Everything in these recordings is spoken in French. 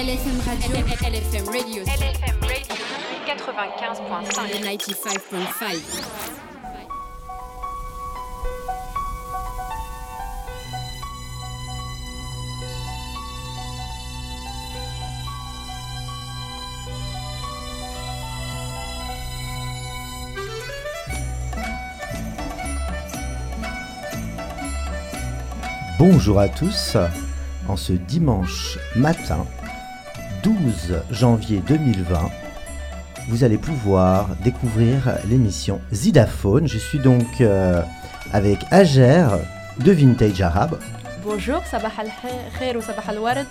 LFM Radio. LFM Radio. LFM Radio 95.5. 95.5. Bonjour à tous. En ce dimanche matin, 12 janvier 2020, vous allez pouvoir découvrir l'émission Zidaphone. Je suis donc euh, avec Ager de Vintage Arabe. Bonjour, صباح الخير وصباح الورد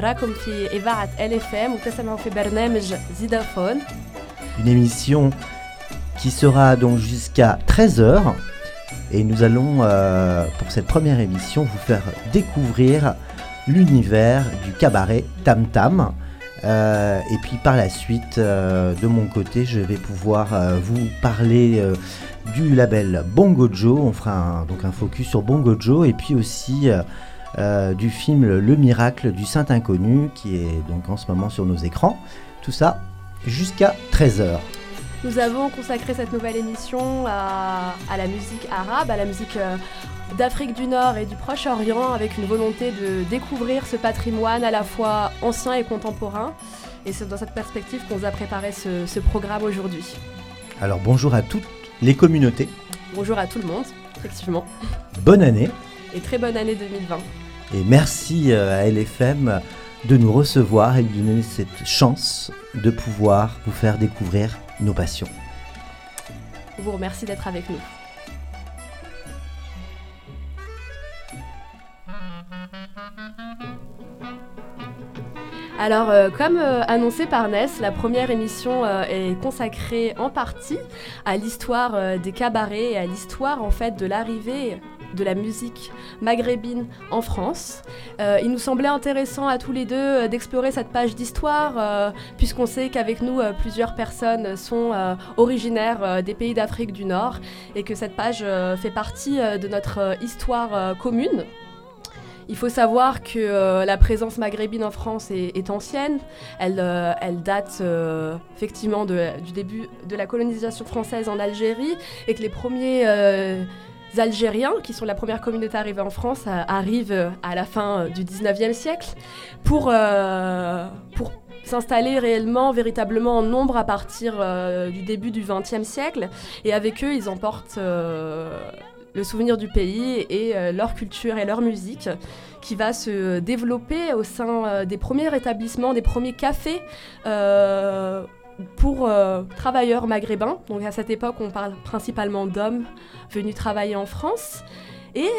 راكم في إذاعة LFM وتسمعوا في برنامج زيدافون Une émission qui sera donc jusqu'à 13h. Et nous allons, euh, pour cette première émission, vous faire découvrir l'univers du cabaret Tam Tam. Euh, et puis par la suite, euh, de mon côté, je vais pouvoir euh, vous parler du label Bongo Joe. On fera un- donc un focus sur Bongo Joe et puis aussi du film Le Miracle du Saint Inconnu qui est donc en ce moment sur nos écrans. Tout ça jusqu'à 13h. Nous avons consacré cette nouvelle émission à, à la musique arabe, à la musique d'Afrique du Nord et du Proche-Orient, avec une volonté de découvrir ce patrimoine à la fois ancien et contemporain. Et c'est dans cette perspective qu'on vous a préparé ce, ce programme aujourd'hui. Alors bonjour à toutes les communautés. Bonjour à tout le monde, effectivement, Bonne année. et très bonne année 2020. Et merci euh, à LFM de nous recevoir et de nous donner cette chance de pouvoir vous faire découvrir nos passions. On vous remercie d'être avec nous. Alors, euh, comme euh, annoncé par Ness, la première émission euh, est consacrée en partie à l'histoire des cabarets et à l'histoire en fait de l'arrivée de la musique maghrébine en France. Il nous semblait intéressant à tous les deux d'explorer cette page d'histoire, puisqu'on sait qu'avec nous, plusieurs personnes sont originaires des pays d'Afrique du Nord et que cette page fait partie de notre histoire commune. Il faut savoir que euh, la présence maghrébine en France est, ancienne. Elle, euh, date euh, effectivement du début de la colonisation française en Algérie et que les premiers Algériens, qui sont la première communauté arrivée en France, arrivent à la fin du 19e siècle pour, pour s'installer réellement, véritablement en nombre à partir du début du 20e siècle. Et avec eux, ils emportent le souvenir du pays et euh, leur culture et leur musique qui va se développer au sein euh, des premiers établissements, des premiers cafés. euh, pour travailleurs maghrébins. Donc à cette époque, on parle principalement d'hommes venus travailler en France. Et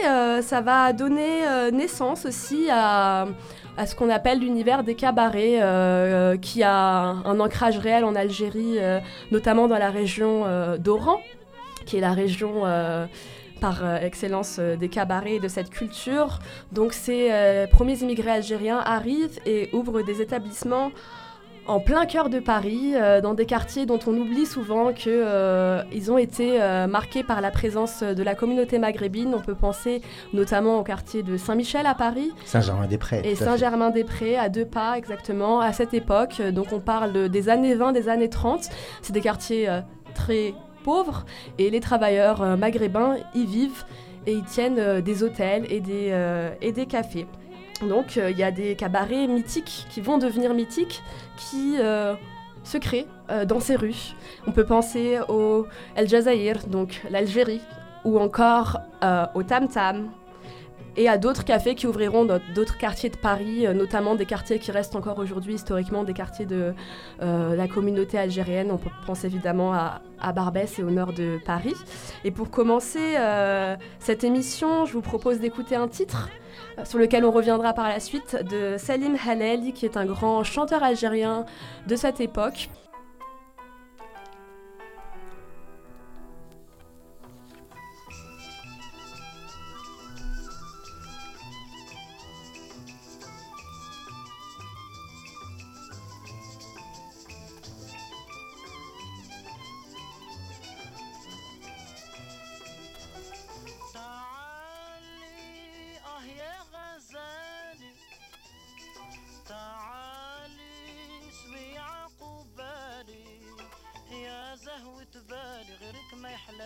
ça va donner naissance aussi à, ce qu'on appelle l'univers des cabarets, qui a un ancrage réel en Algérie, notamment dans la région d'Oran, qui est la région par euh, excellence euh, des cabarets et de cette culture. Donc ces euh, premiers immigrés algériens arrivent et ouvrent des établissements en plein cœur de Paris, euh, dans des quartiers dont on oublie souvent qu'ils ont été marqués par la présence de la communauté maghrébine. On peut penser notamment au quartier de Saint-Michel à Paris, Saint-Germain-des-Prés. et. Saint-Germain-des-Prés, à deux pas exactement, à cette époque. Donc on parle de- des années 20, des années 30. C'est des quartiers très pauvres et les travailleurs euh, maghrébins y vivent et y tiennent euh, des hôtels et des, euh, des cafés. Donc il y a des cabarets mythiques qui vont devenir mythiques, qui se créent dans ces rues. On peut penser au El Jazaïr, donc l'Algérie, ou encore au Tam Tam, et à d'autres cafés qui ouvriront d'autres quartiers de Paris, euh, notamment des quartiers qui restent encore aujourd'hui historiquement des quartiers de euh, la communauté algérienne. On pense évidemment à, Barbès et au nord de Paris. Et pour commencer euh, cette émission, je vous propose d'écouter un titre sur lequel on reviendra par la suite de Salim Halel, qui est un grand chanteur algérien de cette époque.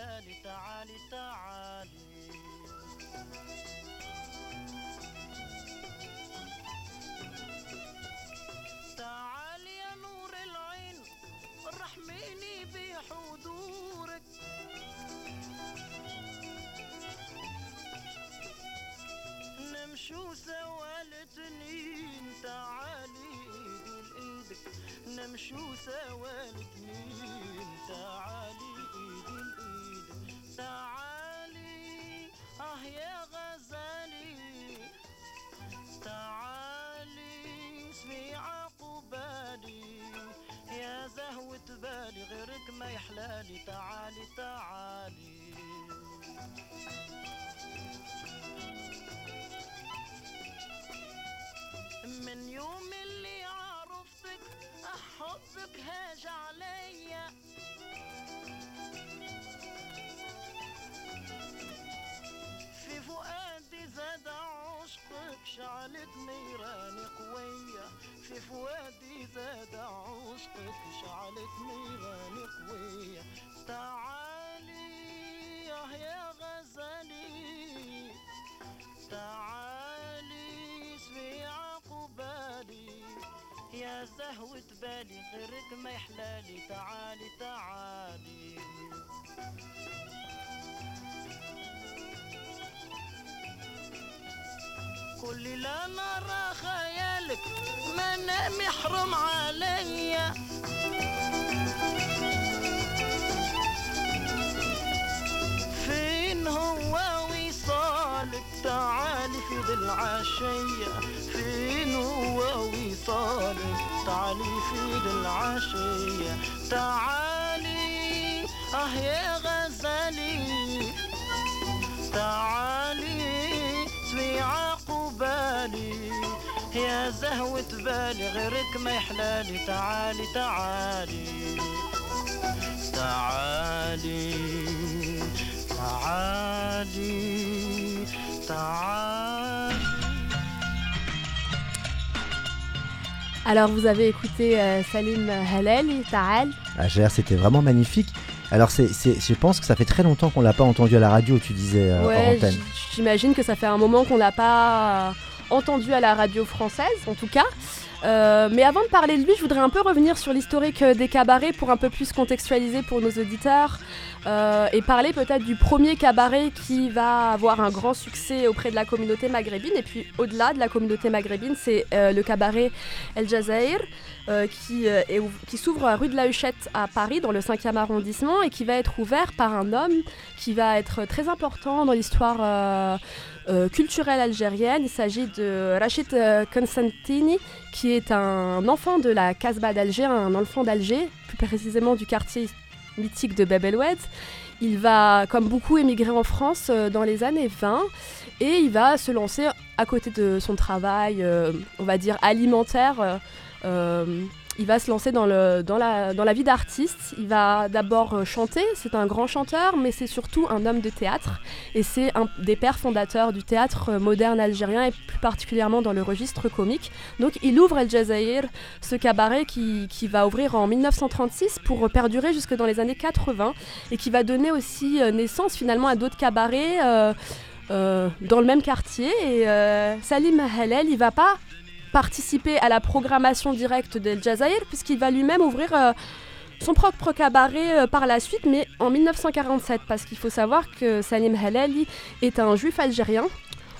تعالي تعالي تعالي. تعالي يا نور العين رحميني بحضورك. نمشو سوا لتنين تعالي بالإيدك. نمشو سوا لتنين تعالي آه يا غزالي. تعالي اسمي عقبالي يا زهوة بالي غيرك ما يحلالي. تعالي تعالي. من يوم اللي عرفتك حبك هاج عليا. في فؤادي زاد عشقك شعلت نيران قوية. في فؤادي زاد عشقك شعلت نيران قوية. تعالي يا غزالي. تعالي اسمي عقبالي يا زهوة بالي غيرك ما يحلالي. تعالي تعالي. كل لا نرى خيالك ما نام يحرم عليا. فين هو تعالي في ذي العشية فين هو وصالك تعالي في ذي العشية. تعالي آه يا غزالي. تعالي اسمي عقبالي يا زهوة بالي غيرك ما يحلالي. تعالي تعالي. تعالي تعالي. Alors vous avez écouté euh, Salim Halel, Ta'al. Ah, Gérard, c'était vraiment magnifique. Alors, c'est, c'est- je pense que ça fait très longtemps qu'on l'a pas entendu à la radio, tu disais, euh, Ouais, j'imagine que ça fait un moment qu'on l'a pas euh, entendu à la radio française, en tout cas. Euh, mais avant de parler de lui, je voudrais un peu revenir sur l'historique euh, des cabarets pour un peu plus contextualiser pour nos auditeurs euh, et parler peut-être du premier cabaret qui va avoir un grand succès auprès de la communauté maghrébine. Et puis au-delà de la communauté maghrébine, c'est euh, le cabaret El Jazair euh, qui, qui s'ouvre à rue de la Huchette à Paris, dans le 5e arrondissement, et qui va être ouvert par un homme qui va être très important dans l'histoire euh, euh, culturelle algérienne. Il s'agit de Rachid euh, Constantini, qui est un enfant de la Casbah d'Alger, un enfant d'Alger, plus précisément du quartier mythique de Bab el. Il va, comme beaucoup, émigrer en France euh, dans les années 20 et il va se lancer à côté de son travail, euh, on va dire alimentaire. euh, euh, il va se lancer dans, la, vie d'artiste. Il va d'abord euh, chanter, c'est un grand chanteur, mais c'est surtout un homme de théâtre. Et c'est un des pères fondateurs du théâtre euh, moderne algérien et plus particulièrement dans le registre comique. Donc il ouvre El Jazair, ce cabaret qui, va ouvrir en 1936 pour perdurer jusque dans les années 80 et qui va donner aussi euh, naissance finalement à d'autres cabarets euh, euh, dans le même quartier. Et euh, Salim Halel, il va pas participer à la programmation directe d'El Jazair puisqu'il va lui-même ouvrir euh, son propre cabaret euh, par la suite, mais en 1947, parce qu'il faut savoir que Salim Halali est un juif algérien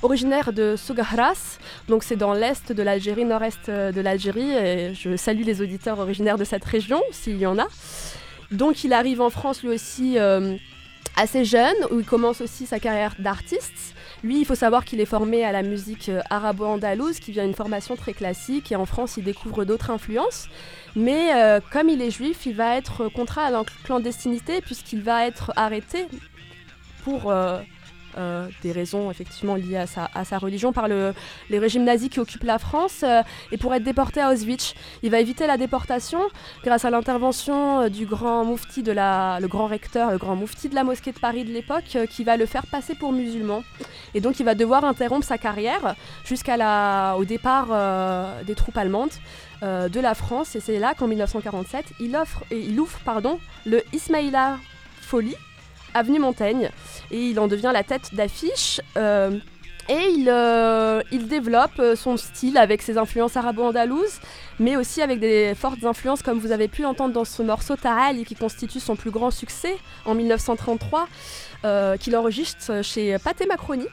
originaire de Sougahras, donc c'est dans l'est de l'Algérie, nord-est euh, de l'Algérie, et je salue les auditeurs originaires de cette région, s'il y en a. Donc il arrive en France lui aussi assez jeune, où il commence aussi sa carrière d'artiste. Lui, il faut savoir qu'il est formé à la musique euh, arabo-andalouse, qui vient d'une formation très classique, et en France, il découvre d'autres influences. Mais euh, comme il est juif, il va être contraint à la clandestinité, puisqu'il va être arrêté pour euh, des raisons effectivement liées à sa, religion par le, les régimes nazis qui occupent la France, euh, et pour être déporté à Auschwitz. Il va éviter la déportation grâce à l'intervention euh, du grand moufti de la, le grand recteur, le grand moufti de la mosquée de Paris de l'époque, qui va le faire passer pour musulman. Et donc il va devoir interrompre sa carrière jusqu'à la, départ des troupes allemandes de la France. Et c'est là qu'en 1947, il, offre, et il ouvre pardon, le Ismaïla Folie, avenue Montaigne. Et il en devient la tête d'affiche. euh, et il, euh, développe euh, son style avec ses influences arabo-andalouses, mais aussi avec des fortes influences, comme vous avez pu l'entendre dans ce morceau Ta'al, qui constitue son plus grand succès en 1933, euh, qu'il enregistre chez Pathé Macroni.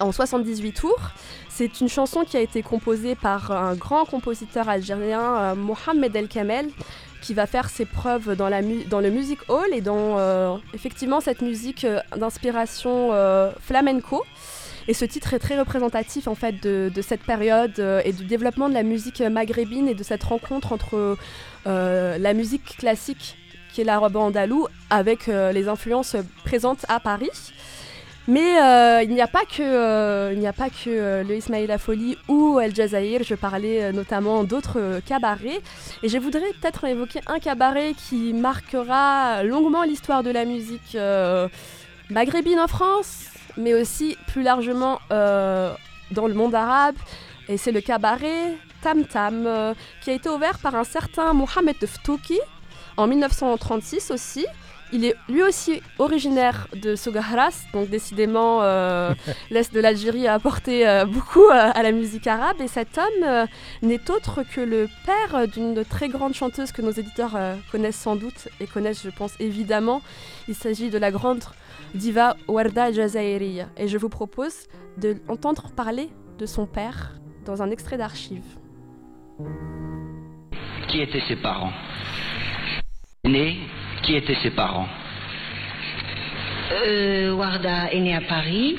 en 78 tours. C'est une chanson qui a été composée par un grand compositeur algérien, Mohamed El Kamel, qui va faire ses preuves dans, la le music hall et dans euh, effectivement cette musique euh, d'inspiration euh, flamenco. Et ce titre est très représentatif en fait de, cette période et du développement de la musique maghrébine et de cette rencontre entre la musique classique qui est l'arabe andalou avec les influences présentes à Paris. Mais euh, il n'y a pas que, euh, il n'y a pas que euh, le Ismaïla Folie ou El Jazair. Je parlais notamment d'autres cabarets. Et je voudrais peut-être évoquer un cabaret qui marquera longuement l'histoire de la musique maghrébine en France, mais aussi plus largement dans le monde arabe. Et c'est le cabaret Tam Tam, qui a été ouvert par un certain Mohamed Ftouki en 1936 aussi. Il est lui aussi originaire de Sougahras, donc décidément euh, l'Est de l'Algérie a apporté euh, beaucoup euh, à la musique arabe. Et cet homme euh, n'est autre que le père d'une très grande chanteuse que nos éditeurs euh, connaissent sans doute et connaissent, je pense, évidemment. Il s'agit de la grande diva Warda Jazairi. Et je vous propose de l'entendre parler de son père dans un extrait d'archives. Qui étaient ses parents? Né, qui étaient ses parents Euh, Warda est née à Paris.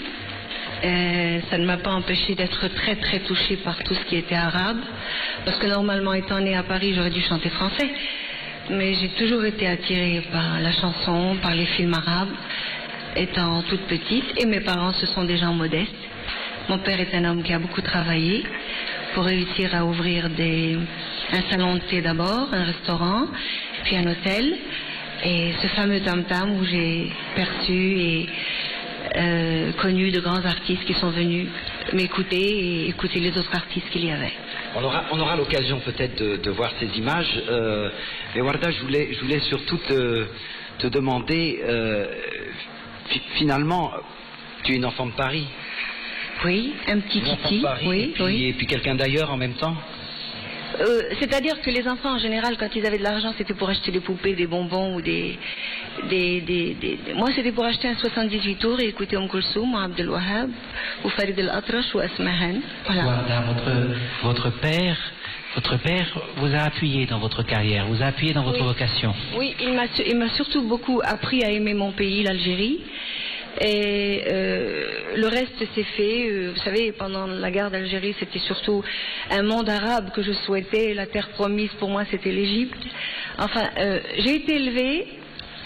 Euh, ça ne m'a pas empêché d'être très très touchée par tout ce qui était arabe. Parce que normalement, étant née à Paris, j'aurais dû chanter français. Mais j'ai toujours été attirée par la chanson, par les films arabes, étant toute petite. Et mes parents, ce sont des gens modestes. Mon père est un homme qui a beaucoup travaillé pour réussir à ouvrir un salon de thé d'abord, un restaurant, puis un hôtel. Et ce fameux tam-tam où j'ai perçu et euh, connu de grands artistes qui sont venus m'écouter et écouter les autres artistes qu'il y avait. On aura, on aura l'occasion peut-être de, de voir ces images. Euh, mais Warda, je voulais, je voulais surtout te, te demander, euh, fi- finalement, tu es une enfant de Paris. Oui, un petit et puis, oui. et puis quelqu'un d'ailleurs en même temps Euh, C'est-à-dire que les enfants, en général, quand ils avaient de l'argent, c'était pour acheter des poupées, des bonbons ou des... des, des, des- des- Moi, c'était pour acheter un 78 tours et écouter Om Kulsoum, ou Abdel Wahab, ou Farid El-Atrash, ou Asmahan. Voilà. Warda, votre, votre père, votre père vous a appuyé dans votre carrière, vous a appuyé dans votre Oui. vocation. Oui, il m'a surtout beaucoup appris à aimer mon pays, l'Algérie. Et euh, le reste s'est fait. euh, vous savez, pendant la guerre d'Algérie, c'était surtout un monde arabe que je souhaitais. La terre promise, pour moi, c'était l'Égypte. Enfin, euh, j'ai été élevée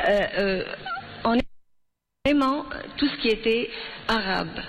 euh, euh, en aimant tout ce qui était arabe.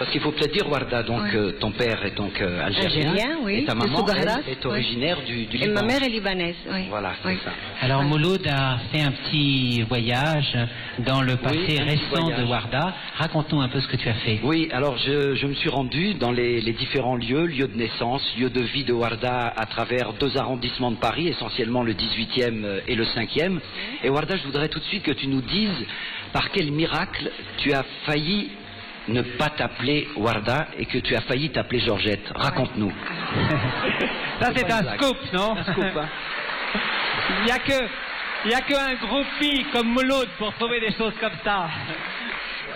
Parce qu'il faut peut-être dire, Warda, donc Ouais. euh, ton père est donc euh, algérien, Algérien, oui, et ta maman elle, est oui. originaire du, du Et Liban. ma mère est libanaise. Oui. Voilà, c'est Oui. ça. Alors Mouloud a fait un petit voyage dans le passé récent de Warda. Raconte-nous un peu ce que tu as fait. Oui, alors je, je me suis rendu dans les, les différents lieux, lieux de naissance, lieux de vie de Warda à travers deux arrondissements de Paris, essentiellement le 18e et le 5e. Et Warda, je voudrais tout de suite que tu nous dises par quel miracle tu as failli ne pas t'appeler Warda et que tu as failli t'appeler Georgette. Raconte-nous. Ça, c'est un blague. scoop, non Un scoop, hein. Il n'y a que. Il y a qu'un groupie comme Mouloud pour trouver des choses comme ça.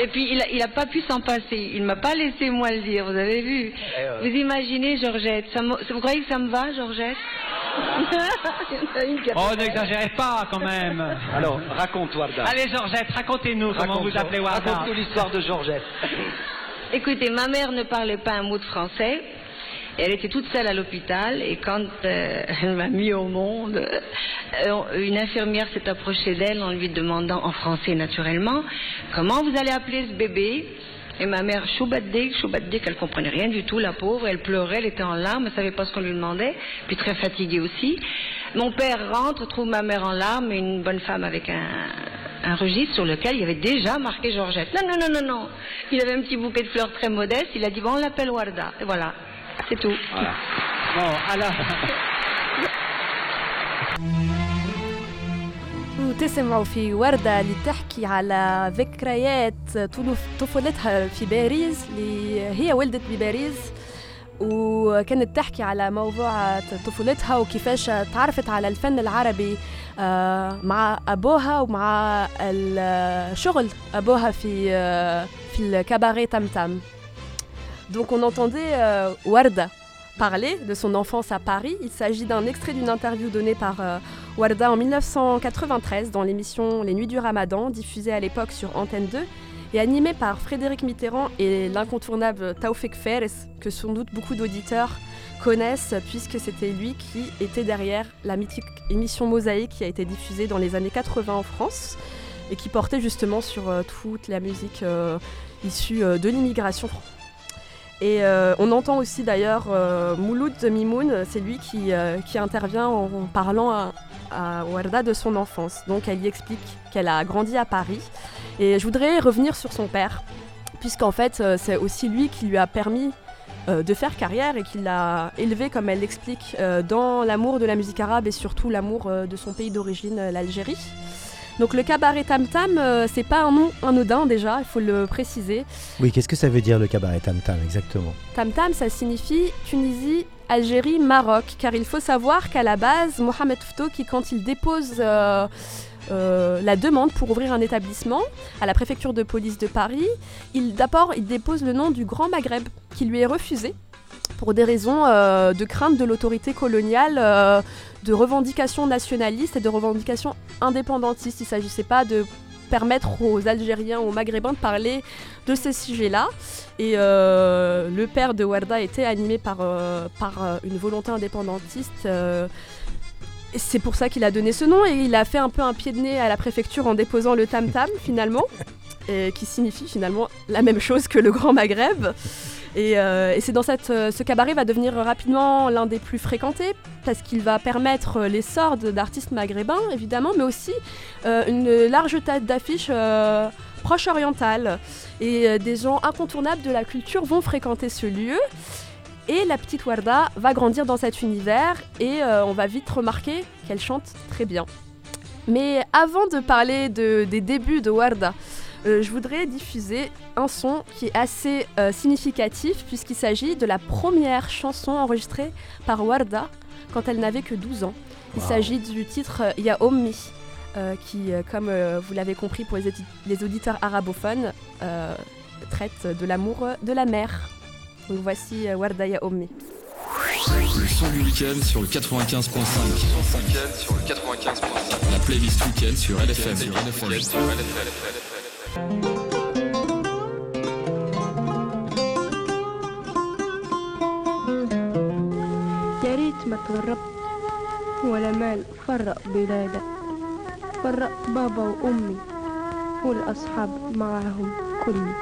Et puis il a, il a pas pu s'en passer. Il m'a pas laissé moi le dire. Vous avez vu Vous imaginez Georgette ça me- Vous croyez que ça me va, Georgette Oh, n'exagérez pas quand même. Alors, raconte Warda. Allez, Georgette, racontez-nous comment vous appelez Warda. Raconte-nous l'histoire de Georgette. Écoutez, ma mère ne parlait pas un mot de français. Elle était toute seule à l'hôpital et quand euh, elle m'a mis au monde, euh, une infirmière s'est approchée d'elle en lui demandant, en français naturellement, comment vous allez appeler ce bébé? Et ma mère, Choubaddek, Choubaddek, elle comprenait rien du tout, la pauvre, elle pleurait, elle était en larmes, elle savait pas ce qu'on lui demandait, puis très fatiguée aussi. Mon père rentre, trouve ma mère en larmes une bonne femme avec un, un registre sur lequel il y avait déjà marqué Georgette. Non, non, non, non, non. Il avait un petit bouquet de fleurs très modeste, il a dit, bon, on l'appelle Warda. Et voilà, c'est tout. Voilà. Bon, alors. وتسمعوا في وردة اللي تحكي على ذكريات طفولتها في باريس اللي هي ولدت بباريس وكانت تحكي على موضوع طفولتها وكيفاش تعرفت على الفن العربي آه، مع أبوها ومع الشغل أبوها في آه، في الكباريه تمتم Donc on entendait euh, Warda parler de son enfance à Paris. Il s'agit d'un extrait d'une interview donnée par euh, Warda en 1993 dans l'émission Les Nuits du Ramadan, diffusée à l'époque sur Antenne 2 et animée par Frédéric Mitterrand et l'incontournable Taoufik Feres, que sans doute beaucoup d'auditeurs connaissent puisque c'était lui qui était derrière la mythique émission Mosaïque qui a été diffusée dans les années 80 en France et qui portait justement sur euh, toute la musique issue de l'immigration. Et euh, on entend aussi d'ailleurs euh, Mouloud Mimoun, c'est lui qui, euh, intervient en, parlant à, Warda de son enfance. Donc elle y explique qu'elle a grandi à Paris. Et je voudrais revenir sur son père, puisqu'en fait c'est aussi lui qui lui a permis de faire carrière et qui l'a élevé, comme elle l'explique, dans l'amour de la musique arabe et surtout l'amour de son pays d'origine, l'Algérie. Donc le cabaret Tam Tam, euh, c'est pas un nom anodin déjà, il faut le préciser. Oui, qu'est-ce que ça veut dire le cabaret Tam Tam exactement? Tam Tam, ça signifie Tunisie, Algérie, Maroc. Car il faut savoir qu'à la base, Mohamed Fouto, quand il dépose euh, euh, la demande pour ouvrir un établissement à la préfecture de police de Paris, il d'abord il dépose le nom du Grand Maghreb, qui lui est refusé pour des raisons euh, de crainte de l'autorité coloniale, de revendications nationalistes et de revendications indépendantistes. Il ne s'agissait pas de permettre aux Algériens, aux Maghrébins de parler de ces sujets-là. Et euh, le père de Warda était animé par, euh, euh, une volonté indépendantiste. c'est pour ça qu'il a donné ce nom et il a fait un peu un pied de nez à la préfecture en déposant le tam tam finalement, qui signifie finalement la même chose que le Grand Maghreb. Et, euh, et c'est dans euh, ce cabaret va devenir rapidement l'un des plus fréquentés parce qu'il va permettre euh, l'essor d'artistes maghrébins évidemment, mais aussi une large tête d'affiches proche orientales. Et des gens incontournables de la culture vont fréquenter ce lieu. Et la petite Warda va grandir dans cet univers et on va vite remarquer qu'elle chante très bien. Mais avant de parler de- des débuts de Warda, euh, je voudrais diffuser un son qui est assez euh, significatif puisqu'il s'agit de la première chanson enregistrée par Warda quand elle n'avait que 12 ans. Il Wow. s'agit du titre euh, Ya Ommi, euh, qui, euh, comme euh, vous l'avez compris pour les, audi- les auditeurs arabophones, euh, traite de l'amour de la mère. Donc voici euh, Warda Ya Ommi. Le son du week-end sur le 95.5. sur le 95.5. La playlist week-end sur LFM. Sur يا ريت ما تغربت ولا مال فرق بلادك فرق بابا وأمي والأصحاب معاهم كلي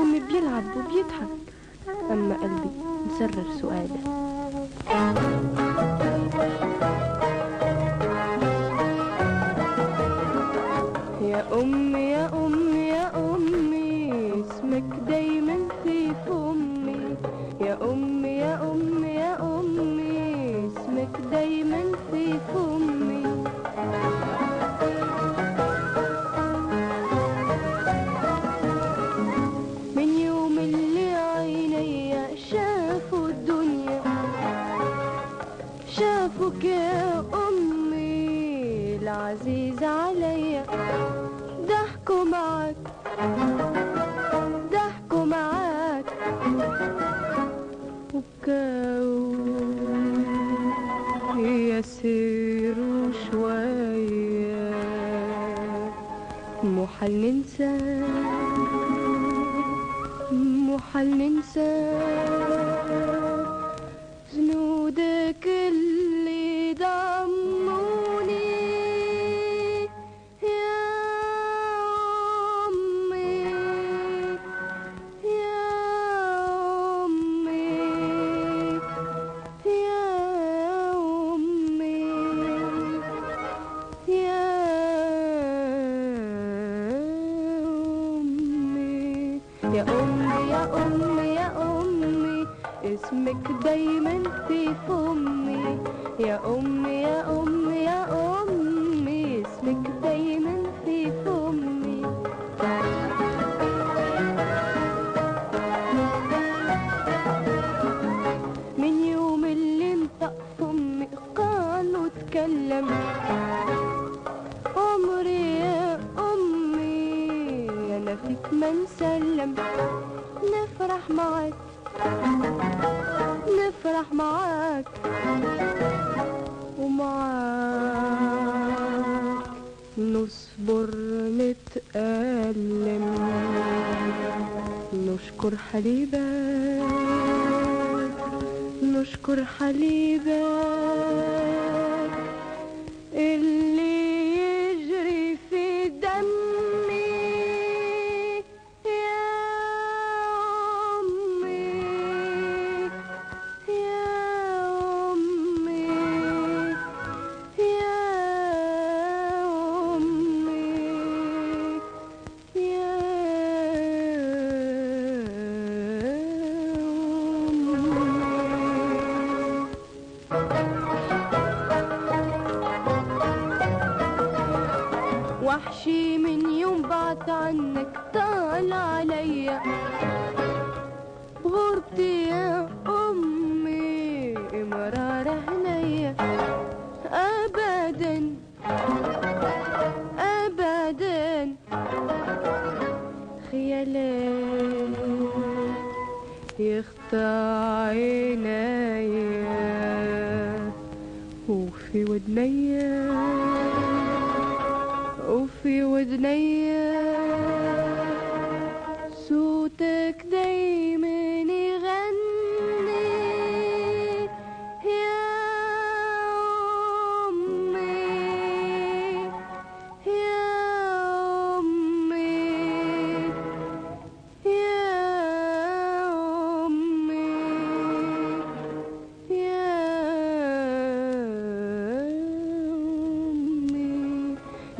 أمي بيلعب وبيضحك. أما قلبي مسرر أمي يا أمي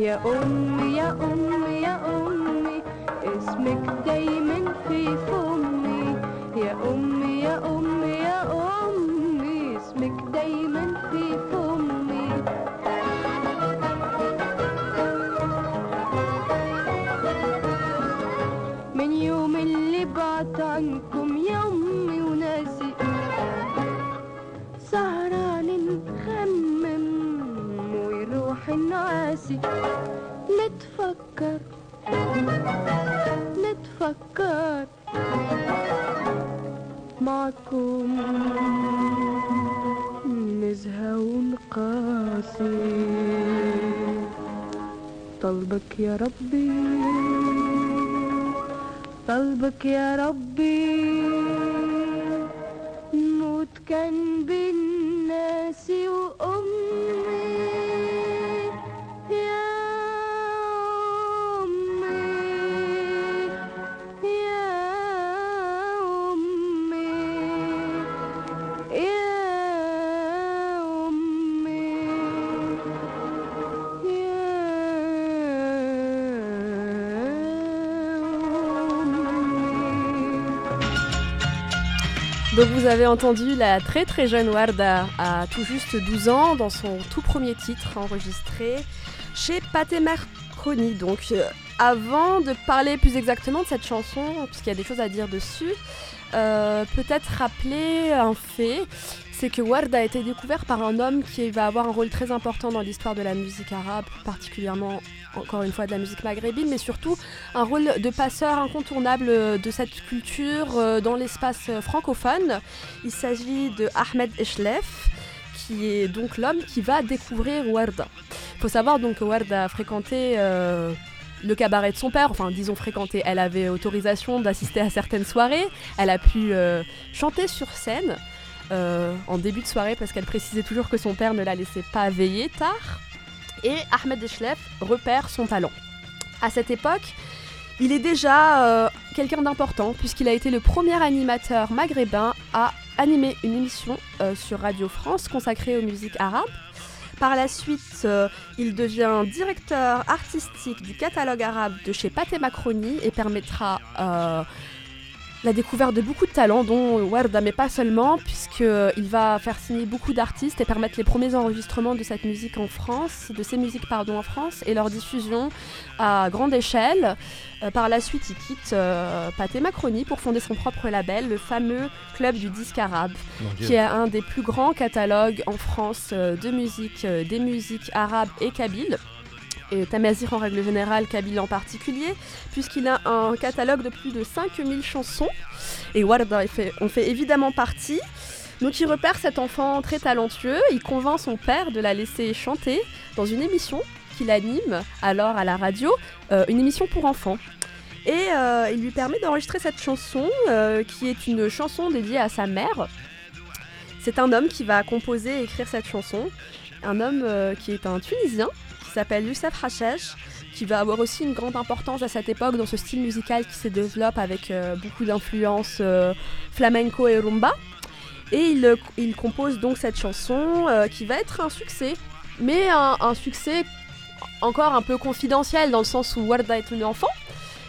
يا أمي يا أمي يا أمي اسمك دايما في فمي. يا أمي يا أمي. نفسي لا تفكر لا تفكر معكم. نزهة ونقاسي. طلبك يا ربي. طلبك يا ربي. Avez entendu la très très jeune Warda à tout juste 12 ans dans son tout premier titre enregistré chez Pathé Marconi. Donc euh, avant de parler plus exactement de cette chanson, puisqu'il y a des choses à dire dessus, euh, peut-être rappeler un fait, c'est que Warda a été découvert par un homme qui va avoir un rôle très important dans l'histoire de la musique arabe, particulièrement encore une fois de la musique maghrébine, mais surtout un rôle de passeur incontournable de cette culture euh, dans l'espace euh, francophone. Il s'agit de Ahmed Eshlef, qui est donc l'homme qui va découvrir Warda. Il faut savoir donc que Warda a fréquenté euh, le cabaret de son père, enfin disons fréquenté, elle avait autorisation d'assister à certaines soirées, elle a pu euh, chanter sur scène euh, en début de soirée parce qu'elle précisait toujours que son père ne la laissait pas veiller tard. Et Ahmed Eshlef repère son talent. À cette époque, il est déjà euh, quelqu'un d'important puisqu'il a été le premier animateur maghrébin à animer une émission sur Radio France consacrée aux musiques arabes. Par la suite, euh, il devient directeur artistique du catalogue arabe de chez Pathé Macroni et permettra euh, la découverte de beaucoup de talents, dont Warda, mais pas seulement, puisqu'il va faire signer beaucoup d'artistes et permettre les premiers enregistrements de cette musique en France, de ces musiques pardon en France, et leur diffusion à grande échelle. Euh, par la suite, il quitte euh, Pathé Macroni pour fonder son propre label, le fameux Club du disque arabe, qui est un des plus grands catalogues en France euh, de musique, euh, des musiques arabes et kabyles et Tamazir en règle générale, Kabyle en particulier, puisqu'il a un catalogue de plus de 5000 chansons. Et Warda en fait, en fait évidemment partie. Donc il repère cet enfant très talentueux, il convainc son père de la laisser chanter dans une émission qu'il anime alors à la radio, euh, une émission pour enfants. Et euh, il lui permet d'enregistrer cette chanson euh, qui est une chanson dédiée à sa mère. C'est un homme qui va composer et écrire cette chanson, un homme qui est un Tunisien s'appelle Youssef Hachesh, qui va avoir aussi une grande importance à cette époque dans ce style musical qui se développe avec euh, beaucoup d'influences euh, flamenco et rumba. Et il, il compose donc cette chanson euh, qui va être un succès, mais un, un succès encore un peu confidentiel dans le sens où Warda est une enfant,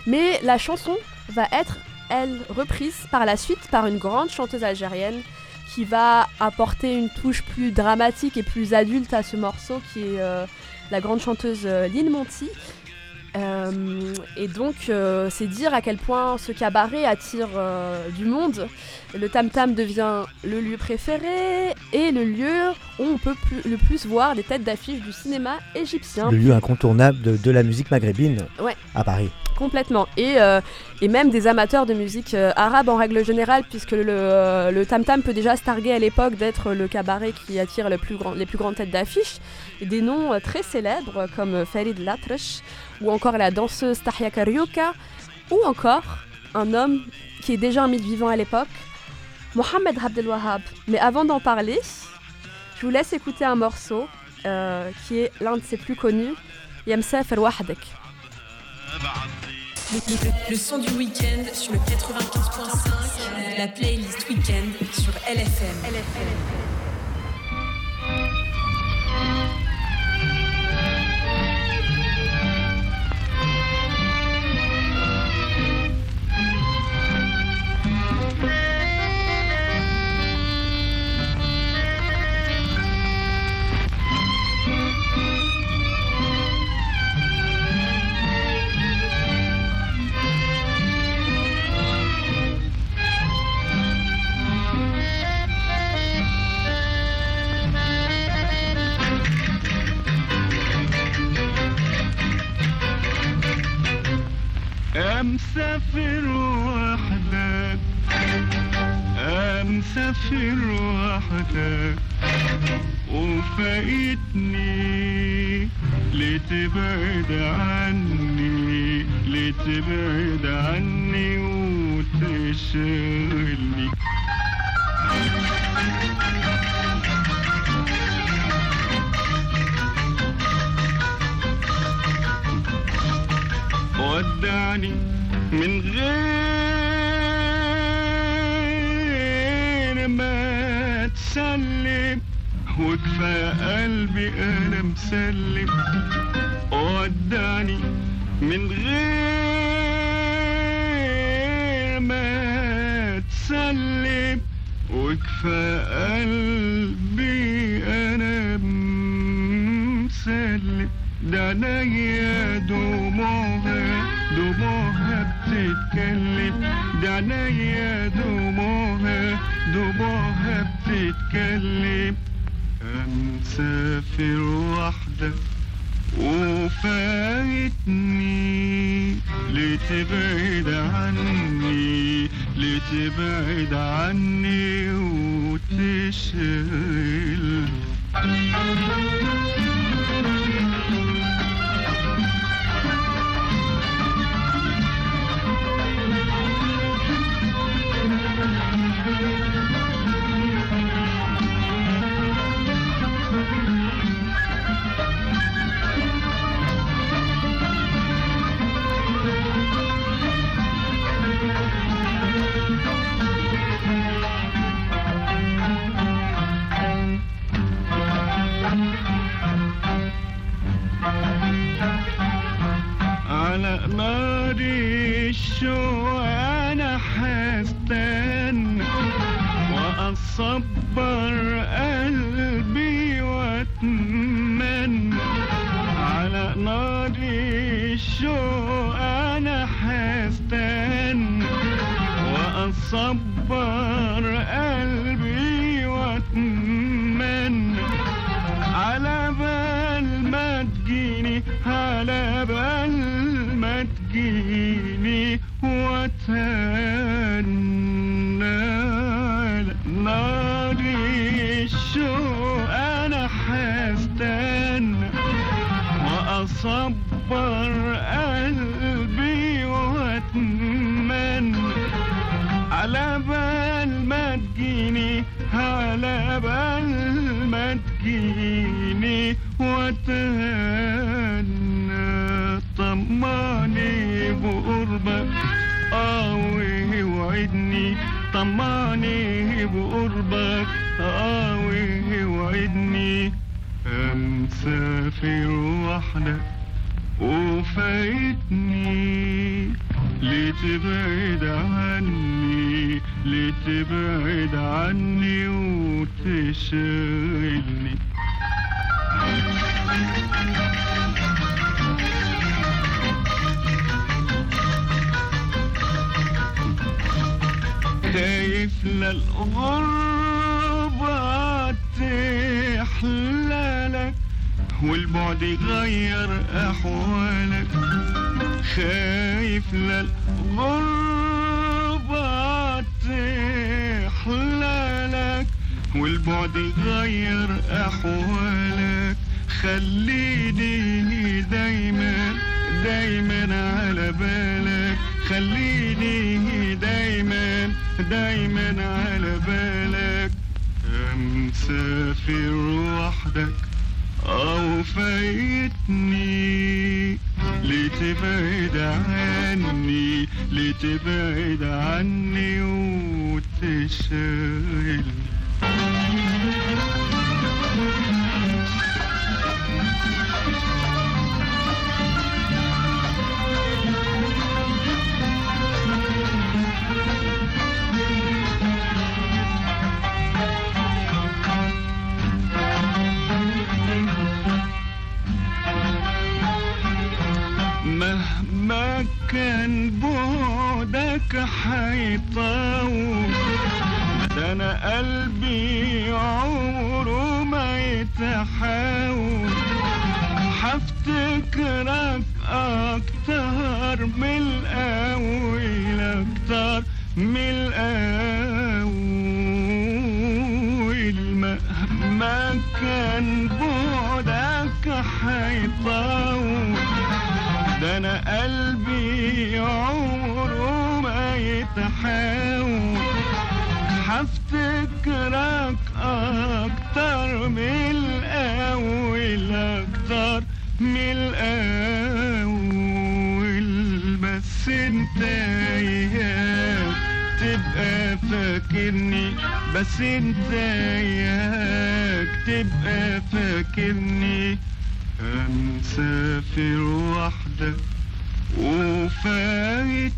mais la chanson va être, elle, reprise par la suite par une grande chanteuse algérienne qui va apporter une touche plus dramatique et plus adulte à ce morceau qui est la grande chanteuse euh, Lynn Monty. Euh, et donc, euh, c'est dire à quel point ce cabaret attire du monde. Le Tam Tam devient le lieu préféré et le lieu où on peut plus- le plus voir des têtes d'affiche du cinéma égyptien. Le lieu incontournable de, de la musique maghrébine Ouais. à Paris. Complètement. Et, euh, et même des amateurs de musique euh, arabe en règle générale, puisque le, euh, le Tam Tam peut déjà se targuer à l'époque d'être le cabaret qui attire le plus grand- les plus grandes têtes d'affiche. Des noms très célèbres comme Farid Latrash, ou encore la danseuse Tahia Karyuka, ou encore un homme qui est déjà un mythe vivant à l'époque, Mohamed Abdel Wahab. Mais avant d'en parler, je vous laisse écouter un morceau euh, qui est l'un de ses plus connus, Yamsafir Wahdek. Le, son du week-end sur le 95.5, la playlist week-end sur LFM. مسافر وحدك؟ مسافر وحدك؟ وفايتني. لتبعد عني؟ لتبعد عني وتشغلني؟ ودعني من غير ما تسلم. وكفى قلبي أنا مسلم. ودعني من غير ما تسلم. وكفى قلبي أنا مسلم. ده عينيا دموعها دموعها بتتكلم. ده عينيا دموعها دموعها بتتكلم مسافر وحدك وفايتني. لتبعد عني لتبعد عني وتشغل من الأول بس انت ياك تبقى فاكرني. بس انت ياك تبقى فاكرني. مسافر وحدك وفايتني.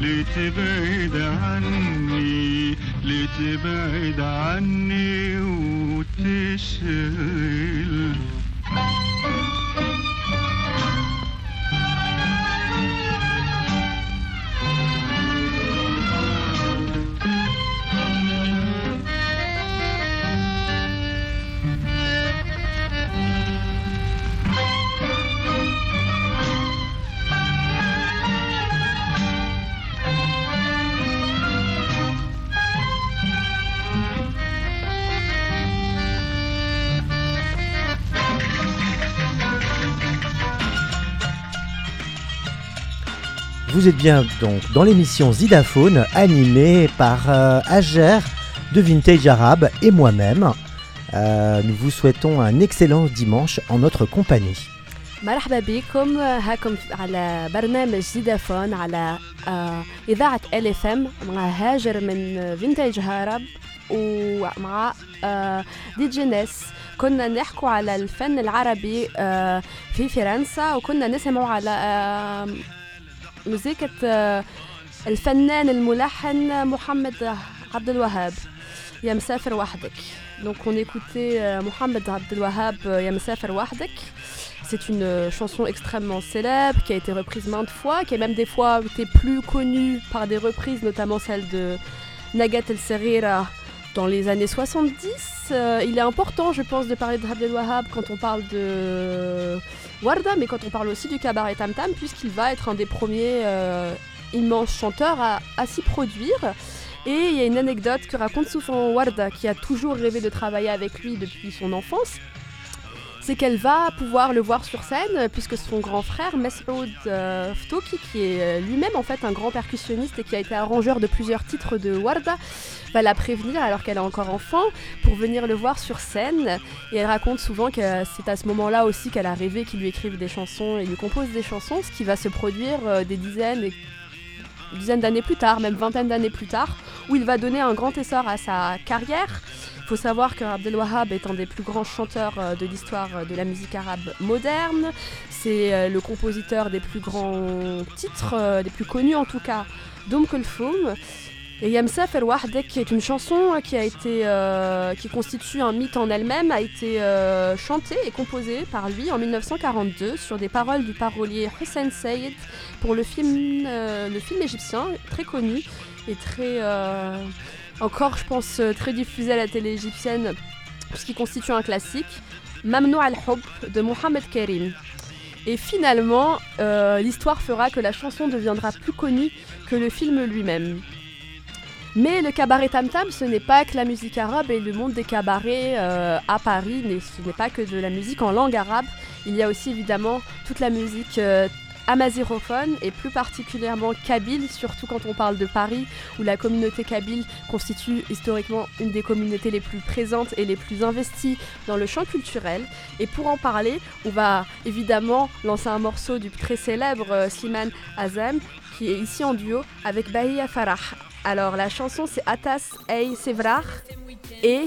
لتبعد عني لتبعد عني وتشغل Vous êtes bien donc dans l'émission Zidaphone animée par euh, Ager de Vintage Arabe et moi-même. Euh, nous vous souhaitons un excellent dimanche en notre compagnie. مرحبا بكم هاكم على برنامج زيدافون على آه، إذاعة ال اف ام مع هاجر من فينتاج هارب ومع آه، دي جي ناس كنا نحكوا على الفن العربي آه، في فرنسا وكنا نسمعوا على آه، موسيقى آه، الفنان الملحن محمد عبد الوهاب يا مسافر وحدك Donc on écoutait euh, Mohamed Abdelwahab euh, Ya مسافر وحدك C'est une euh, chanson extrêmement célèbre qui a été reprise maintes fois, qui a même des fois été plus connue par des reprises, notamment celle de Nagat El Serira dans les années 70. Euh, il est important, je pense, de parler de Abdel Wahab quand on parle de Warda, mais quand on parle aussi du cabaret Tam Tam, puisqu'il va être un des premiers euh, immenses chanteurs à, s'y produire. Et il y a une anecdote que raconte souvent Warda, qui a toujours rêvé de travailler avec lui depuis son enfance. C'est qu'elle va pouvoir le voir sur scène, puisque son grand frère, Mesroud euh, Ftouki, qui est euh, lui-même en fait un grand percussionniste et qui a été arrangeur de plusieurs titres de Warda, va la prévenir alors qu'elle est encore enfant pour venir le voir sur scène. Et elle raconte souvent que c'est à ce moment-là aussi qu'elle a rêvé qu'il lui écrive des chansons et lui compose des chansons, ce qui va se produire euh, des dizaines et dizaines d'années plus tard, même vingtaine d'années plus tard, où il va donner un grand essor à sa carrière. Il faut savoir que Abdel est un des plus grands chanteurs euh, de l'histoire de la musique arabe moderne. C'est euh, le compositeur des plus grands titres, des plus connus en tout cas, d'Oum Kulthum. Et Yamsaf El Wahdek, qui est une chanson qui a été, euh, qui constitue un mythe en elle-même, a été euh, chantée et composée par lui en 1942 sur des paroles du parolier Hussein Said pour le film, euh, le film égyptien très connu et très, encore je pense très diffusé à la télé égyptienne, puisqu'il constitue un classique, Mamnou al-Hub de Mohamed Karim. Et finalement, l'histoire fera que la chanson deviendra plus connue que le film lui-même. Mais le cabaret Tam Tam, ce n'est pas que la musique arabe et le monde des cabarets euh, à Paris, ce n'est pas que de la musique en langue arabe. Il y a aussi évidemment toute la musique euh, amazighophone et plus particulièrement kabyle, surtout quand on parle de Paris, où la communauté kabyle constitue historiquement une des communautés les plus présentes et les plus investies dans le champ culturel. Et pour en parler, on va évidemment lancer un morceau du très célèbre euh, Slimane Azam, qui est ici en duo avec Bahia Farah. Alors la chanson c'est Atas Ey Sevrar et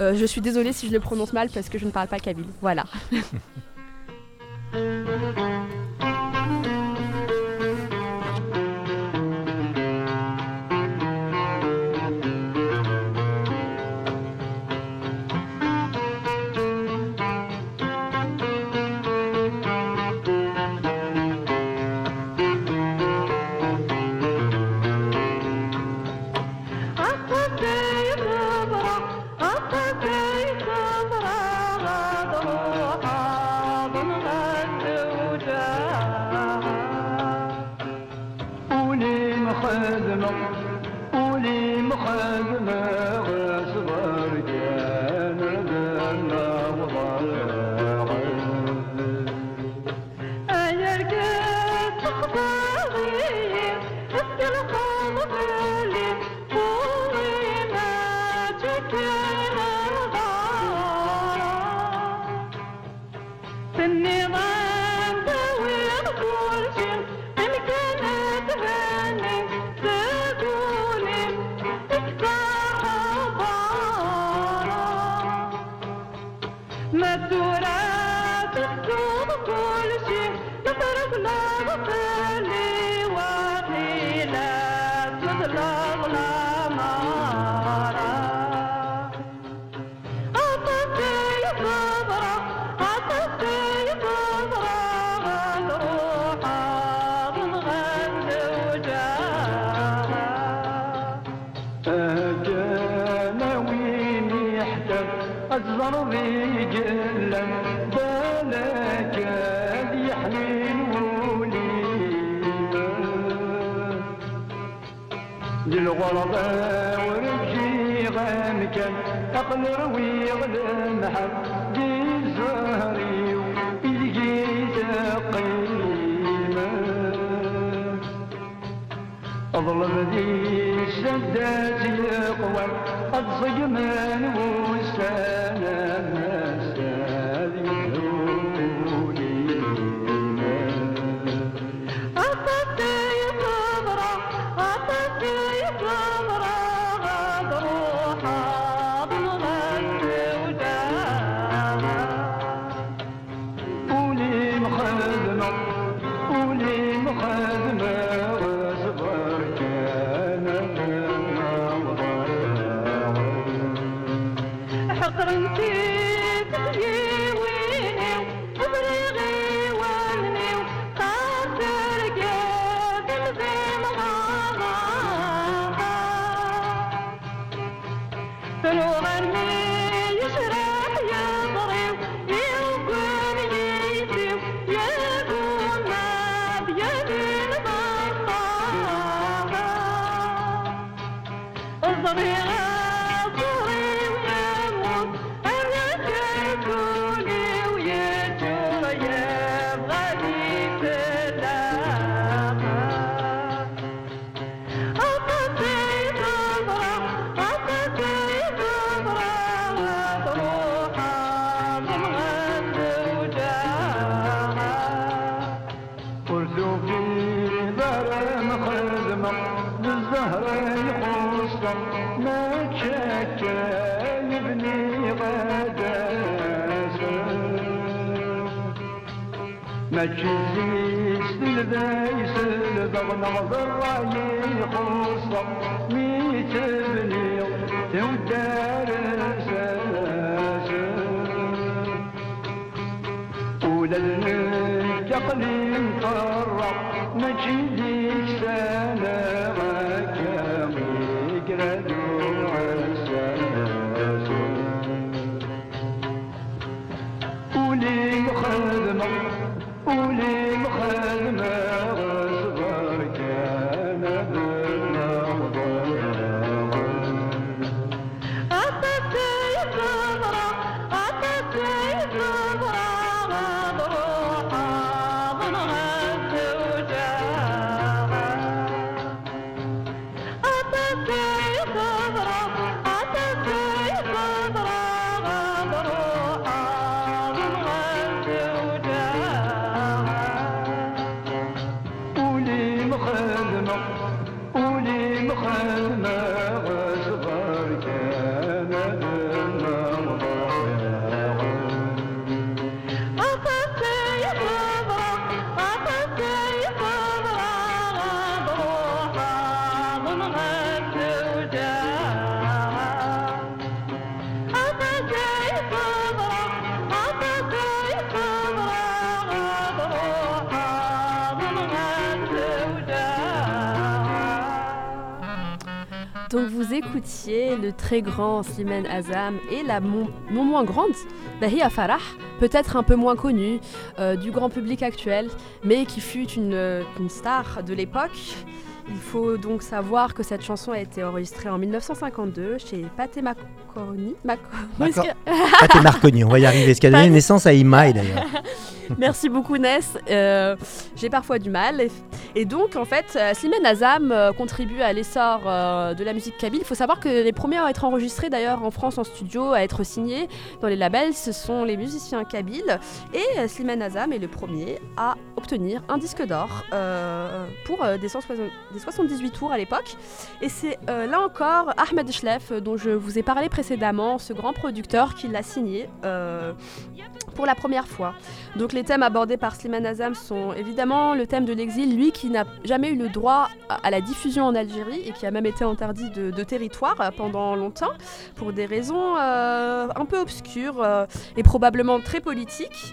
euh, je suis désolée si je le prononce mal parce que je ne parle pas kabyle. Voilà. ما تشزيش تلبيش البغ نغض الراي يخص ميت بنيو تودي le très grand Slimane Azam et la mon- non moins grande Bahia Farah, peut-être un peu moins connue euh, du grand public actuel, mais qui fut une, euh, une star de l'époque. Il faut donc savoir que cette chanson a été enregistrée en 1952 chez Pathé que- Pathé Marconi, on va y arriver. Ce qui a donné naissance à Imaï d'ailleurs. Merci beaucoup Ness. Euh, J'ai parfois du mal. Et, donc en fait, euh, Slimane Azam euh, contribue à l'essor euh, de la musique kabyle. Il faut savoir que les premiers à être enregistrés d'ailleurs en France en studio, à être signés dans les labels, ce sont les musiciens kabyles. Et Slimane Azam est le premier à obtenir un disque d'or pour des, 160 des 78 tours à l'époque. Et c'est là encore Ahmed Schlef, dont je vous ai parlé précédemment, ce grand producteur qui l'a signé. pour la première fois. Donc les thèmes abordés par Slimane Azam sont évidemment le thème de l'exil, lui qui n'a jamais eu le droit à la diffusion en Algérie et qui a même été interdit de, de territoire euh, pendant longtemps pour des raisons euh, un peu obscures euh, et probablement très politiques.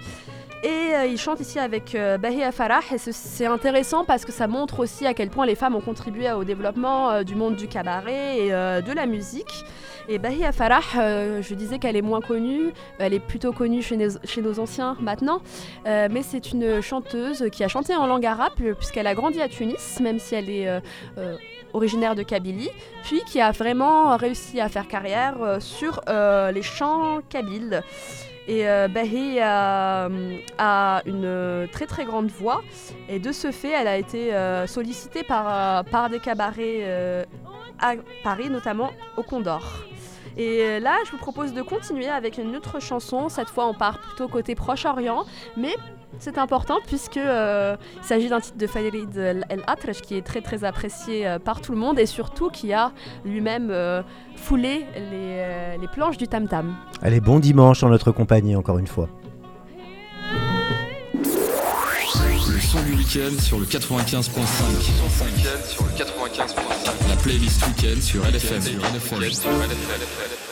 Et euh, il chante ici avec euh, Bahia Farah et ce- c'est intéressant parce que ça montre aussi à quel point les femmes ont contribué au développement euh, du monde du cabaret et de la musique. Et Bahia Farah, je disais qu'elle est moins connue, elle est plutôt connue chez nos, chez nos anciens maintenant, mais c'est une chanteuse qui a chanté en langue arabe puisqu'elle a grandi à Tunis, même si elle est originaire de Kabylie, puis qui a vraiment réussi à faire carrière sur les chants kabyles. Et euh, Bahi a, a une euh, très très grande voix et de ce fait elle a été euh, sollicitée par, euh, par des cabarets euh, à Paris notamment au Condor. Et euh, là je vous propose de continuer avec une autre chanson, cette fois on part plutôt côté Proche-Orient, mais c'est important puisque euh, il s'agit d'un titre de Farid El Atrach qui est très très apprécié euh, par tout le monde et surtout qui a lui-même euh, foulé les, euh, les planches du tam tam. Allez, bon dimanche en notre compagnie encore une fois. Le son du week-end sur le 95.5. sur le 95.5. La playlist week-end sur LFM. Sur LFM.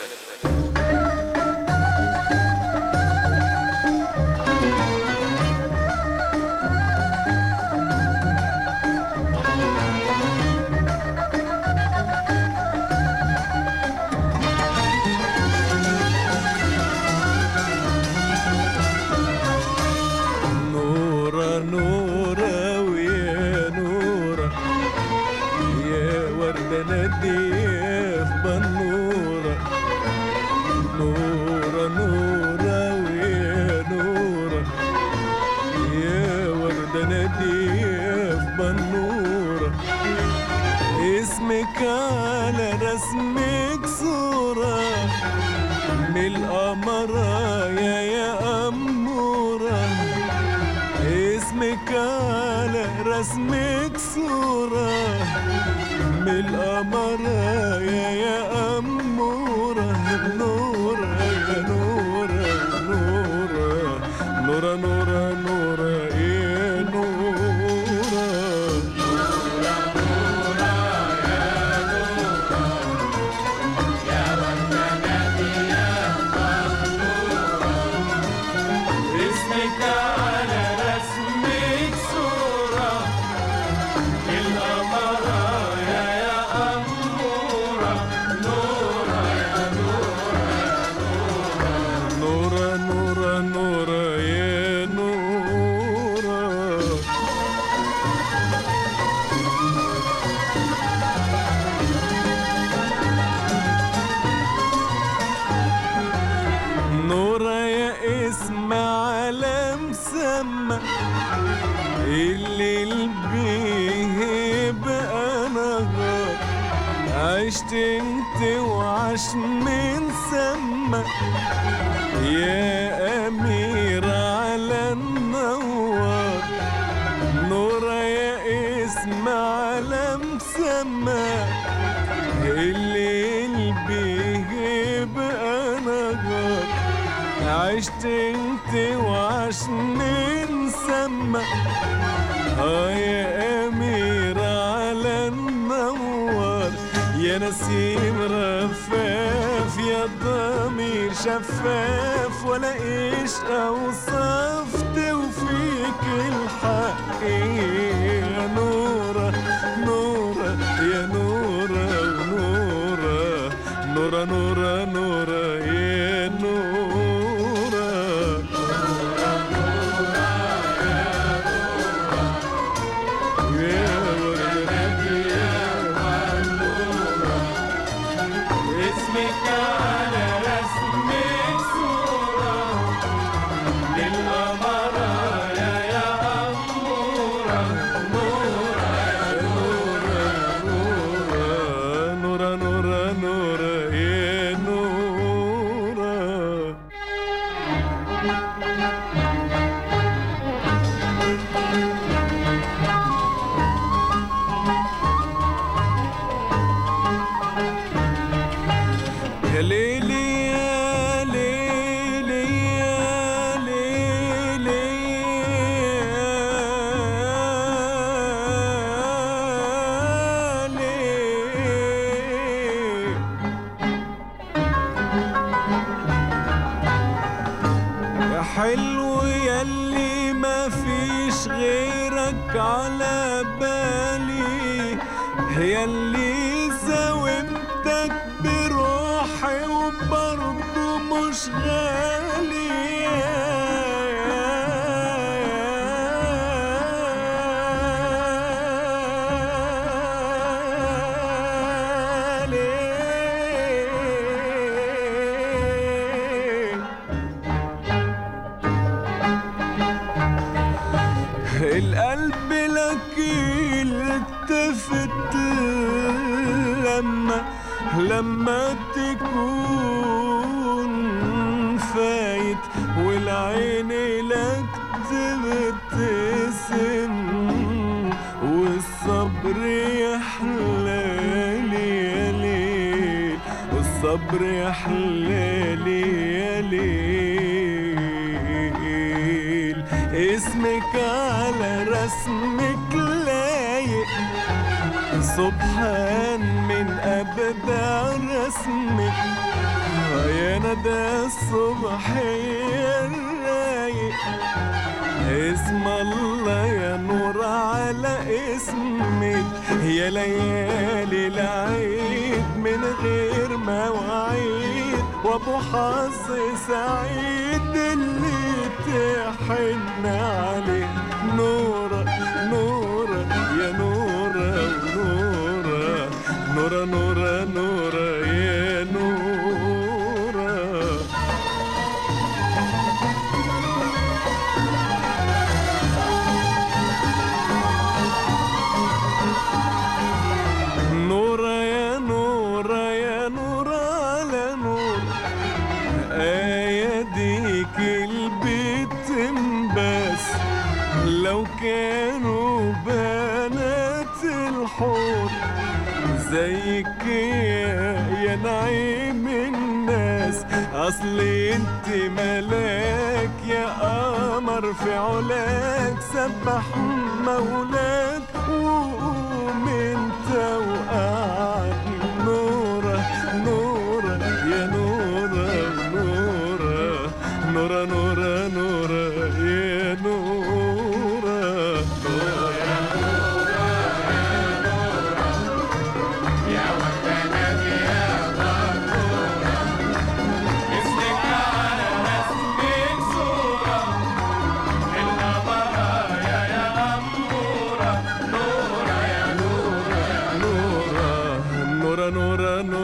شفاف ولا إيش اوصاف توفيك الحق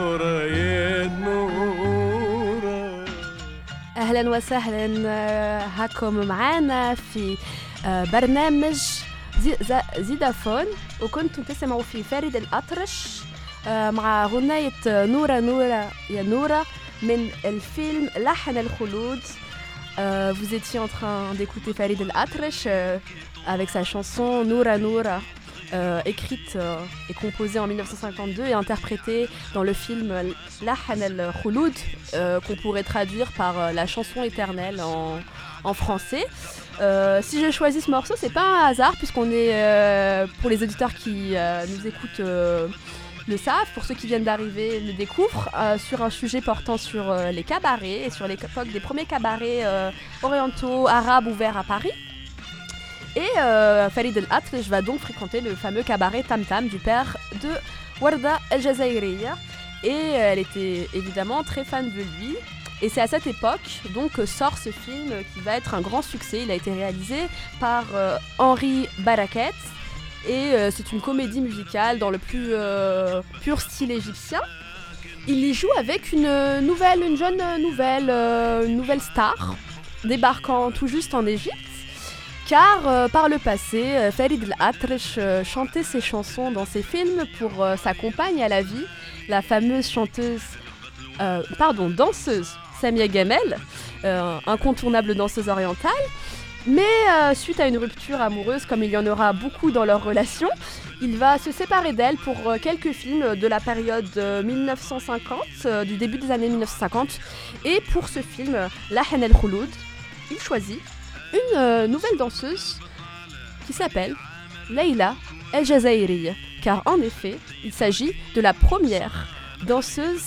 نورة يا نورة أهلا وسهلا آه، هاكم معانا في آه، برنامج زيدافون. وكنتم تسمعوا في فريد الأطرش آه، مع غناية نورة نورة يا نورة من الفيلم لحن الخلود. vous étiez en train d'écouter Farid El Atrash avec sa chanson Noura Noura, euh, écrite euh, et composée en 1952 et interprétée dans le film Lahan El Khouloud, euh, qu'on pourrait traduire par la chanson éternelle en, français. Si j'ai choisi ce morceau, c'est pas un hasard puisqu'on est pour les auditeurs qui nous écoutent le savent, pour ceux qui viennent d'arriver le découvrent, sur un sujet portant sur les cabarets et sur l'époque des premiers cabarets orientaux arabes ouverts à Paris. Et euh, Farid El va donc fréquenter le fameux cabaret Tam Tam du père de Warda El Jazairiya. Et euh, elle était évidemment très fan de lui. Et c'est à cette époque donc que sort ce film qui va être un grand succès. Il a été réalisé par euh, Henri Baraket. Et euh, c'est une comédie musicale dans le plus pur style égyptien. Il y joue avec une nouvelle, une jeune nouvelle, une nouvelle star, débarquant tout juste en Égypte. Car euh, par le passé, euh, Farid El-Atrash euh, chantait ses chansons dans ses films pour sa compagne à la vie, la fameuse chanteuse, pardon, danseuse Samia Gamel, incontournable danseuse orientale. Mais suite à une rupture amoureuse, comme il y en aura beaucoup dans leur relation, il va se séparer d'elle pour quelques films de la période euh, 1950, euh, du début des années 1950. Et pour ce film, Lahan El Khouloud, il choisit une euh, nouvelle danseuse qui s'appelle Leila El Jazairi. Car en effet, il s'agit de la première danseuse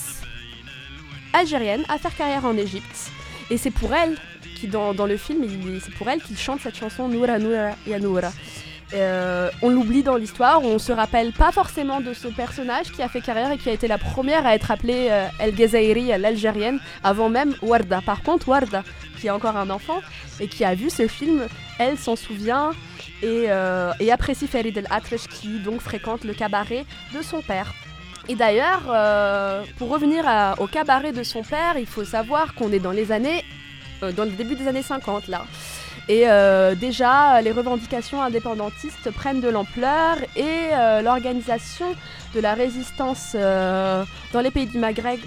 algérienne à faire carrière en Égypte. Et c'est pour elle qui dans, le film, il- c'est pour elle qu'il chante cette chanson Noura Noura Ya Noura. Euh, on l'oublie dans l'histoire, on se rappelle pas forcément de ce personnage qui a fait carrière et qui a été la première à être appelée euh, El Ghazairi, l'Algérienne, avant même Warda. Par contre, Warda, qui est encore un enfant et qui a vu ce film, elle s'en souvient et, euh, apprécie Farid El Atrash qui donc fréquente le cabaret de son père. Et d'ailleurs, pour revenir au cabaret de son père, il faut savoir qu'on est dans les années, dans le début des années 50 là. Et euh, déjà, les revendications indépendantistes prennent de l'ampleur et euh, l'organisation de la résistance euh, dans les pays du Maghreb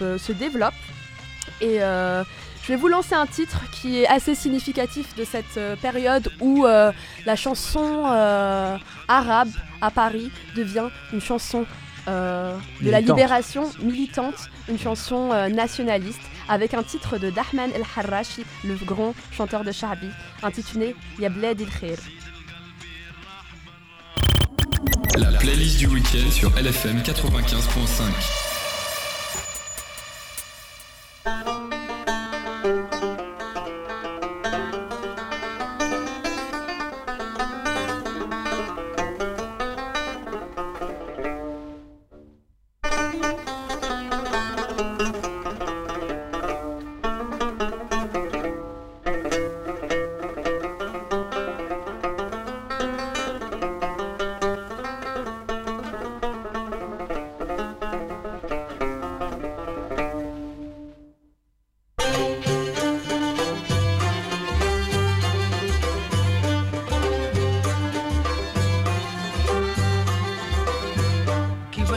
se développe. Et je vais vous lancer un titre qui est assez significatif de cette période où la chanson arabe à Paris devient une chanson euh, de la libération militante, une chanson euh, nationaliste, avec un titre de Dahman El Harrachi, le grand chanteur de Sha'bi, intitulé Ya Bled Il Khair. La playlist du week-end sur LFM 95.5.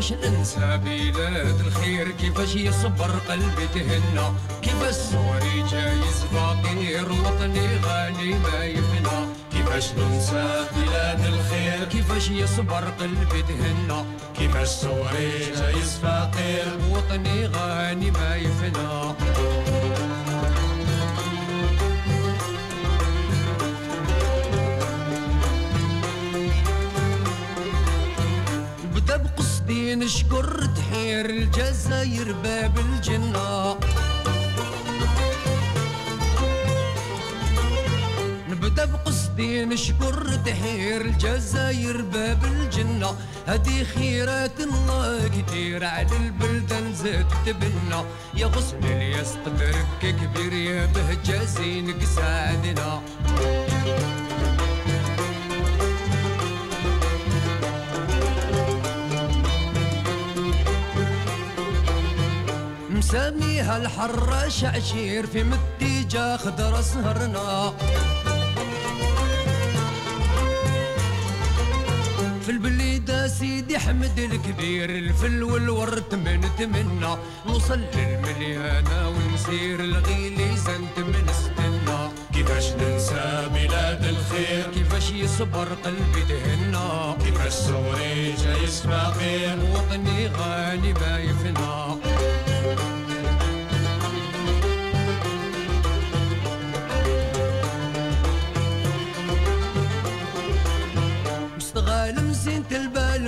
كيفاش ننسى بلاد الخير؟ كيفاش يصبر قلبي تهنى؟ كيف السوري جايز فقير؟ وطني غالي ما يفنى؟ كيفاش ننسى بلاد الخير؟ كيفاش يصبر قلبي تهنى؟ كيف السوري جايز فقير؟ وطني غاني ما يفنى؟ الجزاير باب الجنة. نبدأ بقصدي نشكر تحير الجزاير باب الجنة. هدي خيرات الله كتير على البلدان زاد تبنى. يا غصن الياس قدرك كبير يا بهجة زينك ساعدنا مسميها الحراش عشير في متيجة خضرة سهرنا. في البليدة سيدي حمد الكبير الفل والورد من تمنى. نوصل للمليانة ونسير الغيلي زنت من استنى. كيفاش ننسى بلاد الخير؟ كيفاش يصبر قلبي دهنا كيفاش صوري جاي يسمع خير؟ وطني غالي ما يفنى.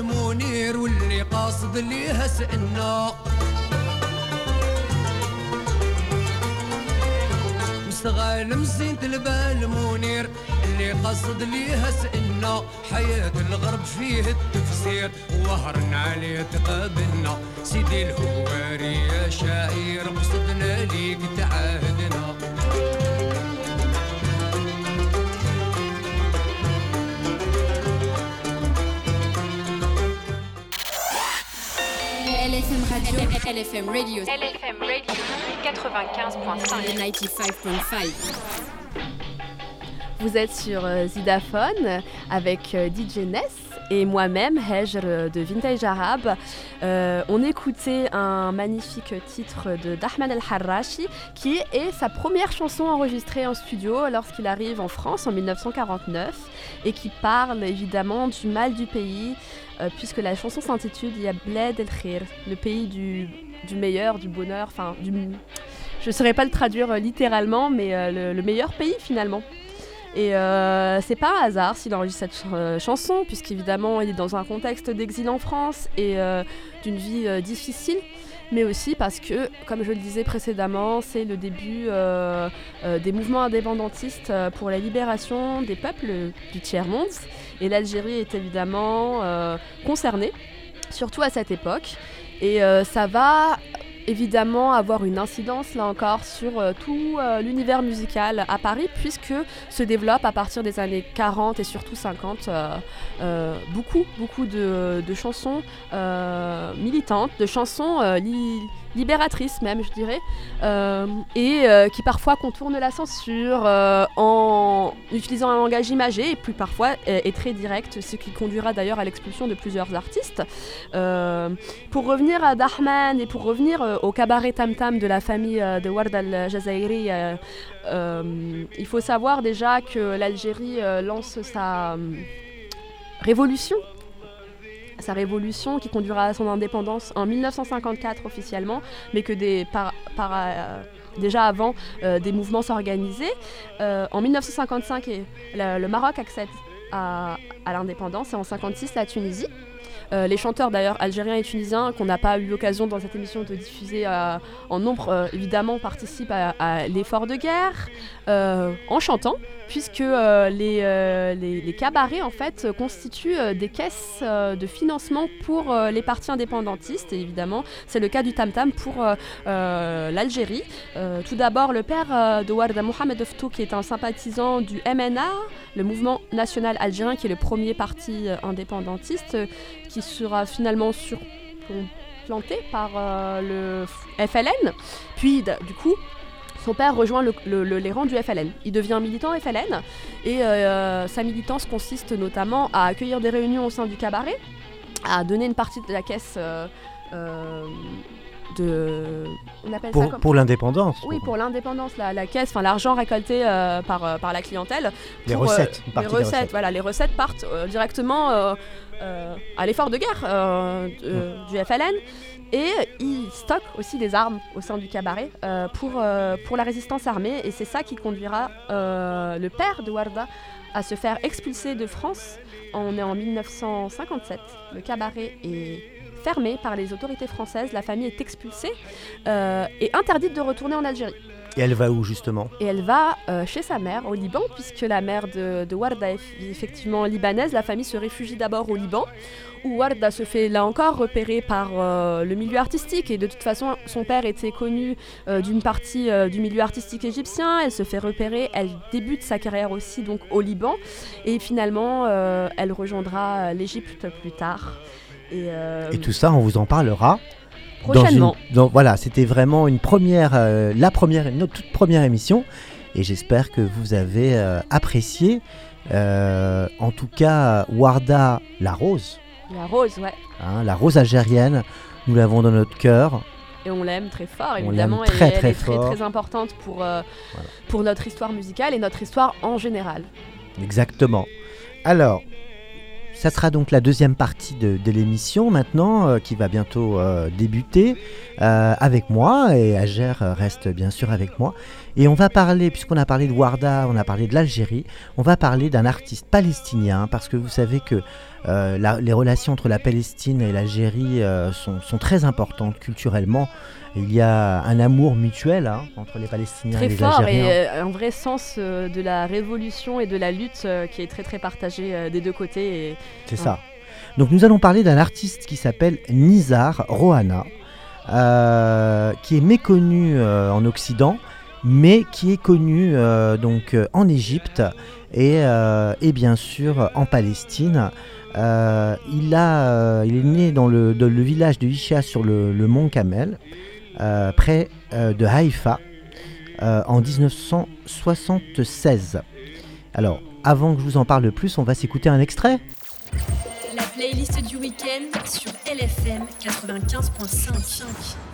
البال منير واللي قاصد ليها سئنا مستغال مزينة البال منير اللي قصد ليها سئنا حياة الغرب فيه التفسير وهرنا عليه تقابلنا. سيدي الهواري يا شاعر قصدنا ليك تعاهدنا Radio. LFM Radio. LFM Radio 95.5. 95.5. Vous êtes sur euh, Zidaphone avec euh, DJ Ness et moi-même, Hejr euh, de Vintage Arabe. Euh, on écoutait un magnifique titre de d'Ahmed El-Harrachi qui est sa première chanson enregistrée en studio lorsqu'il arrive en France en 1949 et qui parle évidemment du mal du pays euh, puisque la chanson s'intitule Ya Bled El Khir, le pays du, meilleur, du bonheur, enfin du... Je ne saurais pas le traduire euh, littéralement, mais euh, le- le meilleur pays finalement. Et euh, c'est pas un hasard s'il enregistre cette ch- euh, chanson, puisqu'évidemment il est dans un contexte d'exil en France et euh, d'une vie euh, difficile, mais aussi parce que, comme je le disais précédemment, c'est le début euh, euh, des mouvements indépendantistes euh, pour la libération des peuples du tiers-monde. Et l'Algérie est évidemment euh, concernée, surtout à cette époque. Et euh, ça va évidemment avoir une incidence là encore sur euh, tout l'univers musical à Paris puisque se développe à partir des années 40 et surtout 50 euh, euh, beaucoup beaucoup de, chansons militantes, de chansons libératrices même je dirais euh, et euh, qui parfois contournent la censure euh, en utilisant un langage imagé et puis parfois est, très direct, ce qui conduira d'ailleurs à l'expulsion de plusieurs artistes. Pour revenir à Dahman et pour revenir au cabaret Tam Tam de la famille de Ward al-Jazairi, il faut savoir déjà que l'Algérie lance sa révolution sa révolution qui conduira à son indépendance en 1954 officiellement, mais que des, par, euh, déjà avant, euh, des mouvements s'organisaient. Euh, en 1955, et le, Maroc accède à, à l'indépendance et en 1956, la Tunisie. Euh, les chanteurs d'ailleurs algériens et tunisiens qu'on n'a pas eu l'occasion dans cette émission de diffuser euh, en nombre euh, évidemment participent à, l'effort de guerre en chantant puisque les, cabarets en fait constituent des caisses de financement pour les partis indépendantistes et évidemment c'est le cas du Tam Tam pour l'Algérie. Tout d'abord le père de Warda Mohamed Oftou qui est un sympathisant du MNA, le mouvement national algérien qui est le premier parti indépendantiste qui sera finalement surplanté par euh, le FLN. Puis du coup son père rejoint le- le- le- les rangs du FLN. Il devient militant FLN et euh, sa militance consiste notamment à accueillir des réunions au sein du cabaret, à donner une partie de la caisse euh, de... On appelle ça Pour, comme- pour l'indépendance. oui, pour l'indépendance, la, la caisse, enfin l'argent récolté euh, par, euh, par la clientèle. Les pour, euh, recettes, les recettes, recettes. voilà, les recettes partent euh, directement euh, euh, à l'effort de guerre euh, de- du FLN. Et ils stockent aussi des armes au sein du cabaret euh, pour, euh, pour la résistance armée. Et c'est ça qui conduira euh, le père de Warda à se faire expulser de France. On est en 1957. Le cabaret est fermée par les autorités françaises. La famille est expulsée euh, et interdite de retourner en Algérie. Et elle va où justement? Et elle va euh, chez sa mère au Liban, puisque la mère de, de Warda est effectivement libanaise. La famille se réfugie d'abord au Liban, où Warda se fait là encore repérer par euh, le milieu artistique. Et de toute façon, son père était connu euh, d'une partie du milieu artistique égyptien. Elle se fait repérer, elle débute sa carrière aussi donc au Liban. Et finalement, elle rejoindra l'Égypte plus tard. Et, euh, Et tout ça, on vous en parlera. dans Prochainement. une- dans- voilà, c'était vraiment une première, euh, la première, notre toute première émission. Et j'espère que vous avez euh, apprécié. Euh, en tout cas, Warda, la rose, La rose, ouais. hein, la rose algérienne, nous l'avons dans notre cœur. Et on l'aime très fort, évidemment. très, et elle très est très, fort. très importante pour, pour notre histoire musicale et notre histoire en général. Exactement. Alors, ça sera donc la deuxième partie de, l'émission maintenant, euh, qui va bientôt euh, débuter euh, avec moi, et Ager reste bien sûr avec moi. Et on va parler, puisqu'on a parlé de Warda, on a parlé de l'Algérie, on va parler d'un artiste palestinien, parce que vous savez que les relations entre la Palestine et l'Algérie sont très importantes culturellement. Il y a un amour mutuel hein, entre les Palestiniens Très et les fort Algériens. et euh, un vrai sens euh, de la révolution et de la lutte euh, qui est très très partagé des deux côtés. C'est Ouais. ça. Donc nous allons parler d'un artiste qui s'appelle Nizar Rohana, euh, qui est méconnu euh, en Occident, mais qui est connu euh, donc en Égypte et, et bien sûr en Palestine. Il, a, il est né dans le, dans le village de Isha sur le, le mont Kamel, euh, près euh, de Haïfa, euh, en 1976. Alors, avant que je vous en parle plus, on va s'écouter un extrait. La playlist du week-end sur LFM 95.5.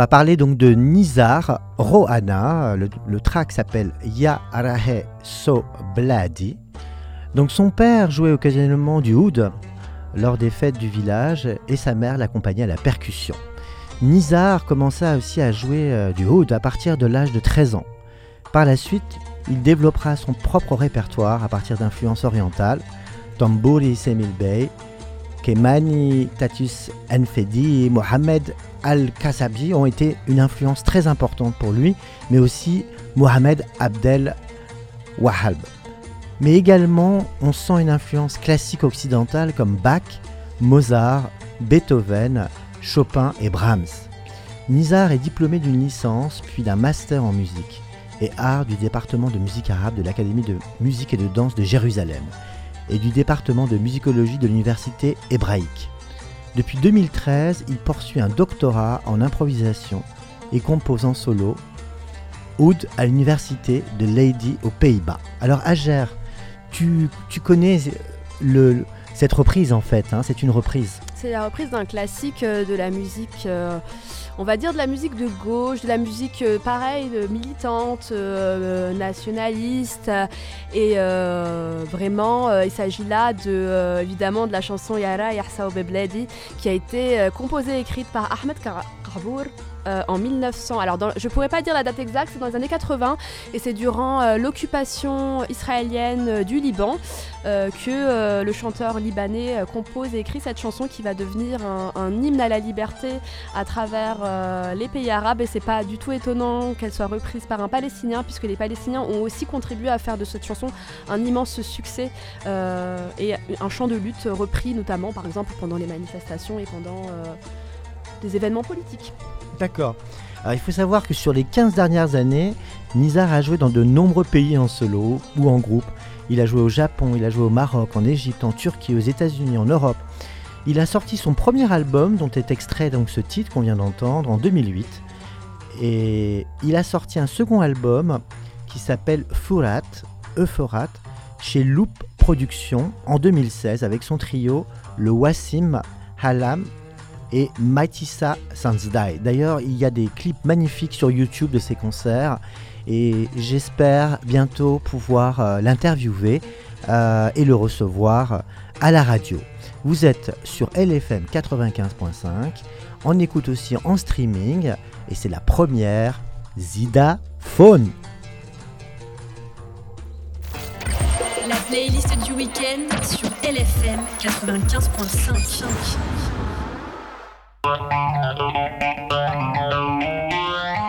va parler donc de Nizar Rohana. Le, le track s'appelle Ya Arahe So Bladi. Donc son père jouait occasionnellement du oud lors des fêtes du village et sa mère l'accompagnait à la percussion. Nizar commença aussi à jouer euh, du oud à partir de l'âge de 13 ans. Par la suite, il développera son propre répertoire à partir d'influences orientales, Tambouri Semil Bey, Kemani, Tatus Enfedi et Mohamed Al-Kasabi ont été une influence très importante pour lui, mais aussi Mohamed Abdel Wahhab. Mais également, on sent une influence classique occidentale comme Bach, Mozart, Beethoven, Chopin et Brahms. Nizar est diplômé d'une licence puis d'un master en musique et art du département de musique arabe de l'Académie de musique et de danse de Jérusalem et du département de musicologie de l'université hébraïque. Depuis 2013, il poursuit un doctorat en improvisation et compose en solo Oud à l'université de Leydi aux Pays-Bas. Alors Ager, tu, connais cette reprise en fait, hein, c'est une reprise. C'est la reprise d'un classique euh, de la musique, euh, on va dire de la musique de gauche, de la musique euh, pareil, euh, militante, euh, nationaliste. Et vraiment, il s'agit là de, évidemment de la chanson Yara Yahsa Bebledi qui a été composée et écrite par Ahmed Kar- Karbour. Euh, en 1900. Alors, dans- je pourrais pas dire la date exacte, c'est dans les années 80, et c'est durant euh, l'occupation israélienne euh, du Liban que le chanteur libanais compose et écrit cette chanson qui va devenir un, un hymne à la liberté à travers les pays arabes. Et c'est pas du tout étonnant qu'elle soit reprise par un Palestinien, puisque les Palestiniens ont aussi contribué à faire de cette chanson un immense succès et un chant de lutte repris notamment, par exemple, pendant les manifestations et pendant des événements politiques. D'accord. Alors il faut savoir que sur les 15 dernières années, Nizar a joué dans de nombreux pays en solo ou en groupe. Il a joué au Japon, il a joué au Maroc, en Égypte, en Turquie, aux États-Unis, en Europe. Il a sorti son premier album, dont est extrait donc ce titre qu'on vient d'entendre, en 2008. Et il a sorti un second album qui s'appelle Furat, Euphorat, chez Loop Productions en 2016 avec son trio, le Wassim Halam et Maitissa Sanzdai. D'ailleurs, il y a des clips magnifiques sur YouTube de ces concerts et j'espère bientôt pouvoir euh, l'interviewer euh, et le recevoir à la radio. Vous êtes sur LFM 95.5, on écoute aussi en streaming et c'est la première Zida Phone. La playlist du week-end sur LFM 95.5. Thank you.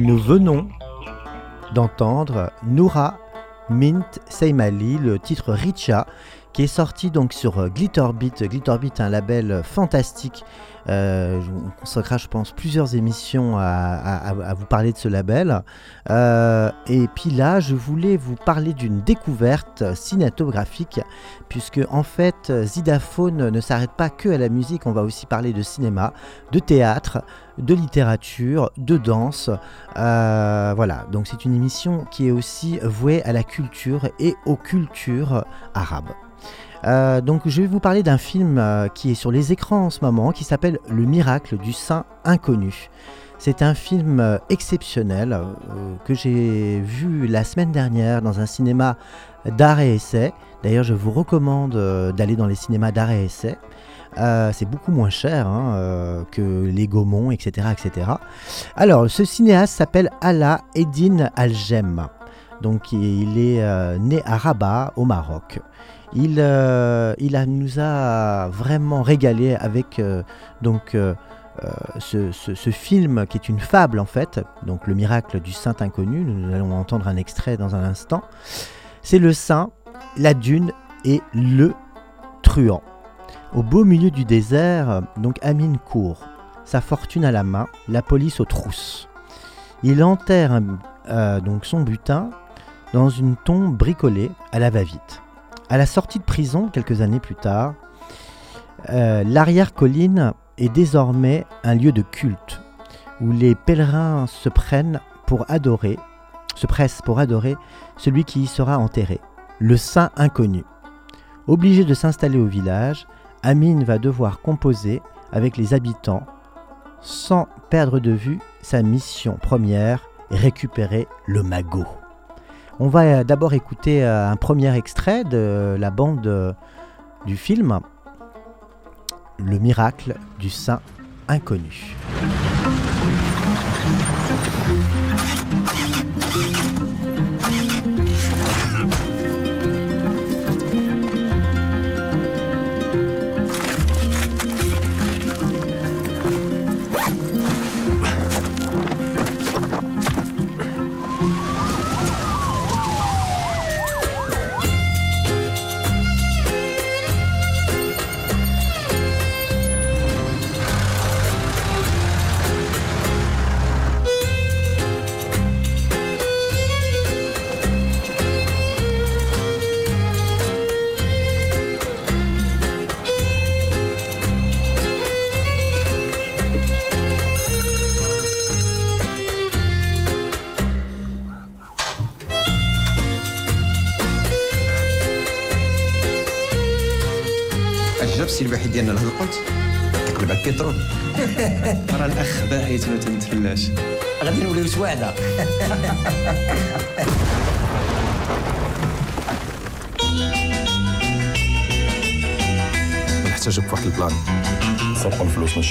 Nous venons d'entendre Noura Mint Seymali, le titre Richa, qui est sorti donc sur euh, Glitterbeat. Glitterbeat, un label fantastique. Euh, on consacrera, je pense, plusieurs émissions à, vous parler de ce label. Euh, et puis là, je voulais vous parler d'une découverte cinématographique, puisque en fait, Zidaphone ne s'arrête pas que à la musique. On va aussi parler de cinéma, de théâtre, de littérature, de danse. Voilà, donc c'est une émission qui est aussi vouée à la culture et aux cultures arabes. Euh, donc je vais vous parler d'un film euh, qui est sur les écrans en ce moment, qui s'appelle Le miracle du saint inconnu. C'est un film euh, exceptionnel que j'ai vu la semaine dernière dans un cinéma d'art et essai. D'ailleurs, je vous recommande d'aller dans les cinémas d'art et essai. C'est beaucoup moins cher hein, que les Gaumont, etc., etc. Alors, ce cinéaste s'appelle Ala Eddin Algem. Donc, il est né à Rabat, au Maroc. Il, euh, nous a vraiment régalé avec euh, donc euh, ce, film qui est une fable en fait, donc le miracle du saint inconnu. Nous allons entendre un extrait dans un instant. C'est le saint, la dune et le truand. Au beau milieu du désert, donc Amine court, sa fortune à la main, la police aux trousses. Il enterre donc son butin dans une tombe bricolée à la va-vite. À la sortie de prison, quelques années plus tard, euh, l'arrière-colline est désormais un lieu de culte où les pèlerins se prennent pour adorer, se pressent pour adorer celui qui y sera enterré, le saint inconnu. Obligé de s'installer au village, Amine va devoir composer avec les habitants sans perdre de vue sa mission première, récupérer le magot. On va euh, d'abord écouter euh, un premier extrait de la bande euh, du film Le miracle du saint inconnu.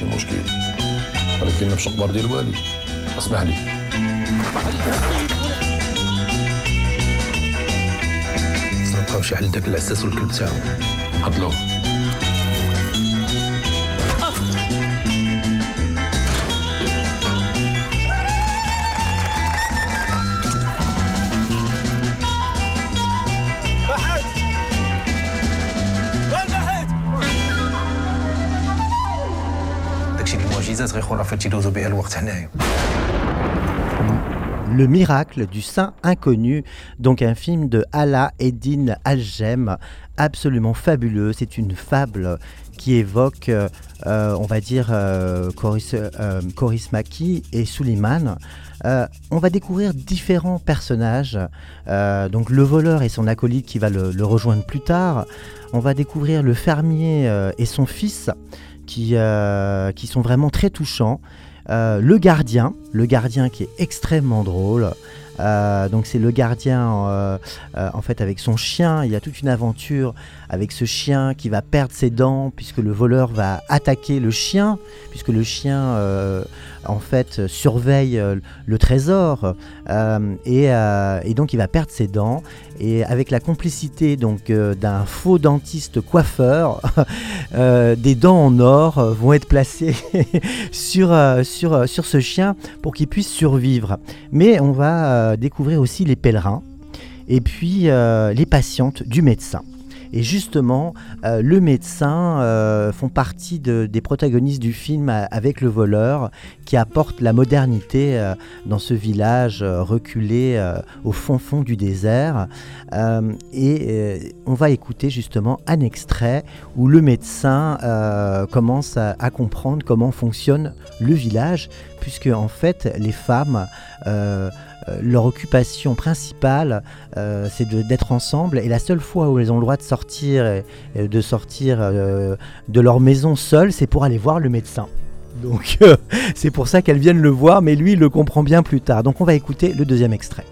ماشي مشكل ولكن مش أخبار ديال الوالي أسمح لي. نبقاو شي حل داك العساس والكلب تاعو. عضلوه Le miracle du saint inconnu, donc un film de Ala Eddin Algem, absolument fabuleux. C'est une fable qui évoque, euh, on va dire, euh, euh, Maki et Suleiman. Euh, on va découvrir différents personnages. Donc le voleur et son acolyte qui va le, rejoindre plus tard. On va découvrir le fermier et son fils qui, euh, qui sont vraiment très touchants. Euh, le gardien, le gardien qui est extrêmement drôle. Euh, donc c'est le gardien en fait avec son chien. Il y a toute une aventure avec ce chien qui va perdre ses dents puisque le voleur va attaquer le chien puisque le chien en fait, surveille euh, le trésor euh, et, euh, donc il va perdre ses dents. Et avec la complicité donc euh, d'un faux dentiste coiffeur, euh, des dents en or euh, vont être placées sur, euh, sur, euh, sur ce chien pour qu'il puisse survivre. Mais on va euh, découvrir aussi les pèlerins et puis euh, les patientes du médecin. Et justement, euh, le médecin euh, font partie de- des protagonistes du film euh, avec le voleur qui apporte la modernité dans ce village reculé au fond fond du désert. Et on va écouter justement un extrait où le médecin commence à, comprendre comment fonctionne le village, puisque en fait les femmes leur occupation principale, euh, c'est d'être ensemble. Et la seule fois où elles ont le droit de sortir, de sortir euh, de leur maison seules, c'est pour aller voir le médecin. Donc euh, c'est pour ça qu'elles viennent le voir, mais lui il le comprend bien plus tard. Donc on va écouter le deuxième extrait.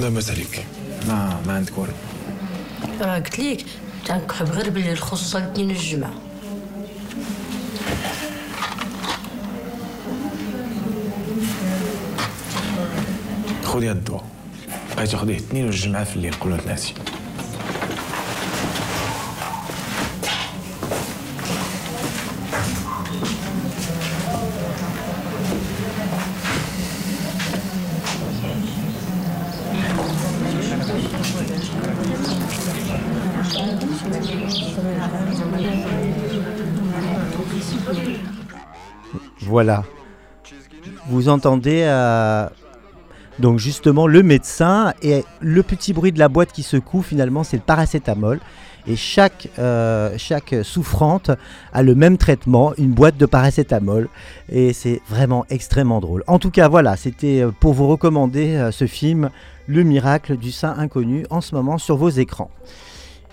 لاباس عليك ما ما عندك والو راه قلت ليك تنكحب غير بالليل خصوصا الاثنين والجمعة خذي هاد الدواء. بغيتي خذيه الاثنين والجمعة في الليل قبل ما تنعسي Voilà. Vous entendez euh, donc justement le médecin et le petit bruit de la boîte qui secoue finalement c'est le paracétamol. Et chaque, euh, chaque souffrante a le même traitement, une boîte de paracétamol. Et c'est vraiment extrêmement drôle. En tout cas, voilà, c'était euh, pour vous recommander ce film, Le miracle du sein inconnu, en ce moment sur vos écrans.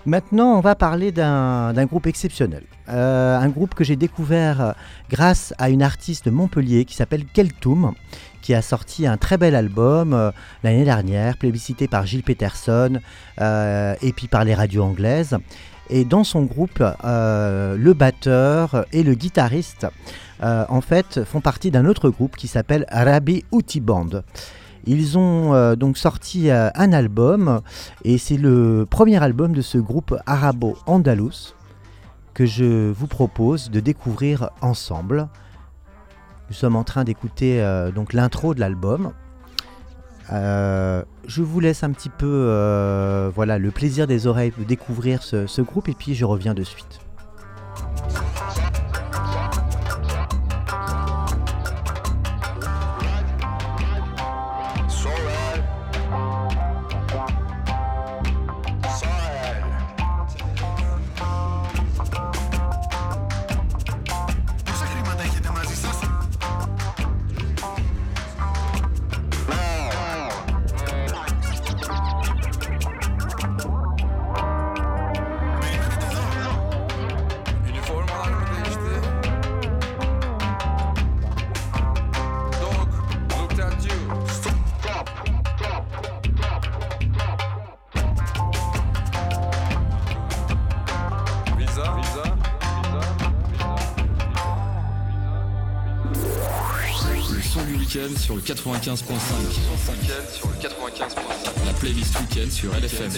Maintenant, on va parler d'un groupe exceptionnel. Euh, un groupe que j'ai découvert euh, grâce à une artiste de Montpellier qui s'appelle Keltoum, qui a sorti un très bel album euh, l'année dernière, plébiscité par Gilles Peterson et puis par les radios anglaises. Et dans son groupe, le batteur et le guitariste, en fait, font partie d'un autre groupe qui s'appelle Arabi Outi Band. Ils ont euh, donc sorti euh, un album et c'est le premier album de ce groupe arabo-andalous que je vous propose de découvrir ensemble. Nous sommes en train d'écouter euh, donc l'intro de l'album. Je vous laisse un petit peu voilà le plaisir des oreilles de découvrir ce groupe et puis je reviens de suite. 95.5. sur le 95.5. La playlist week-end sur LFM.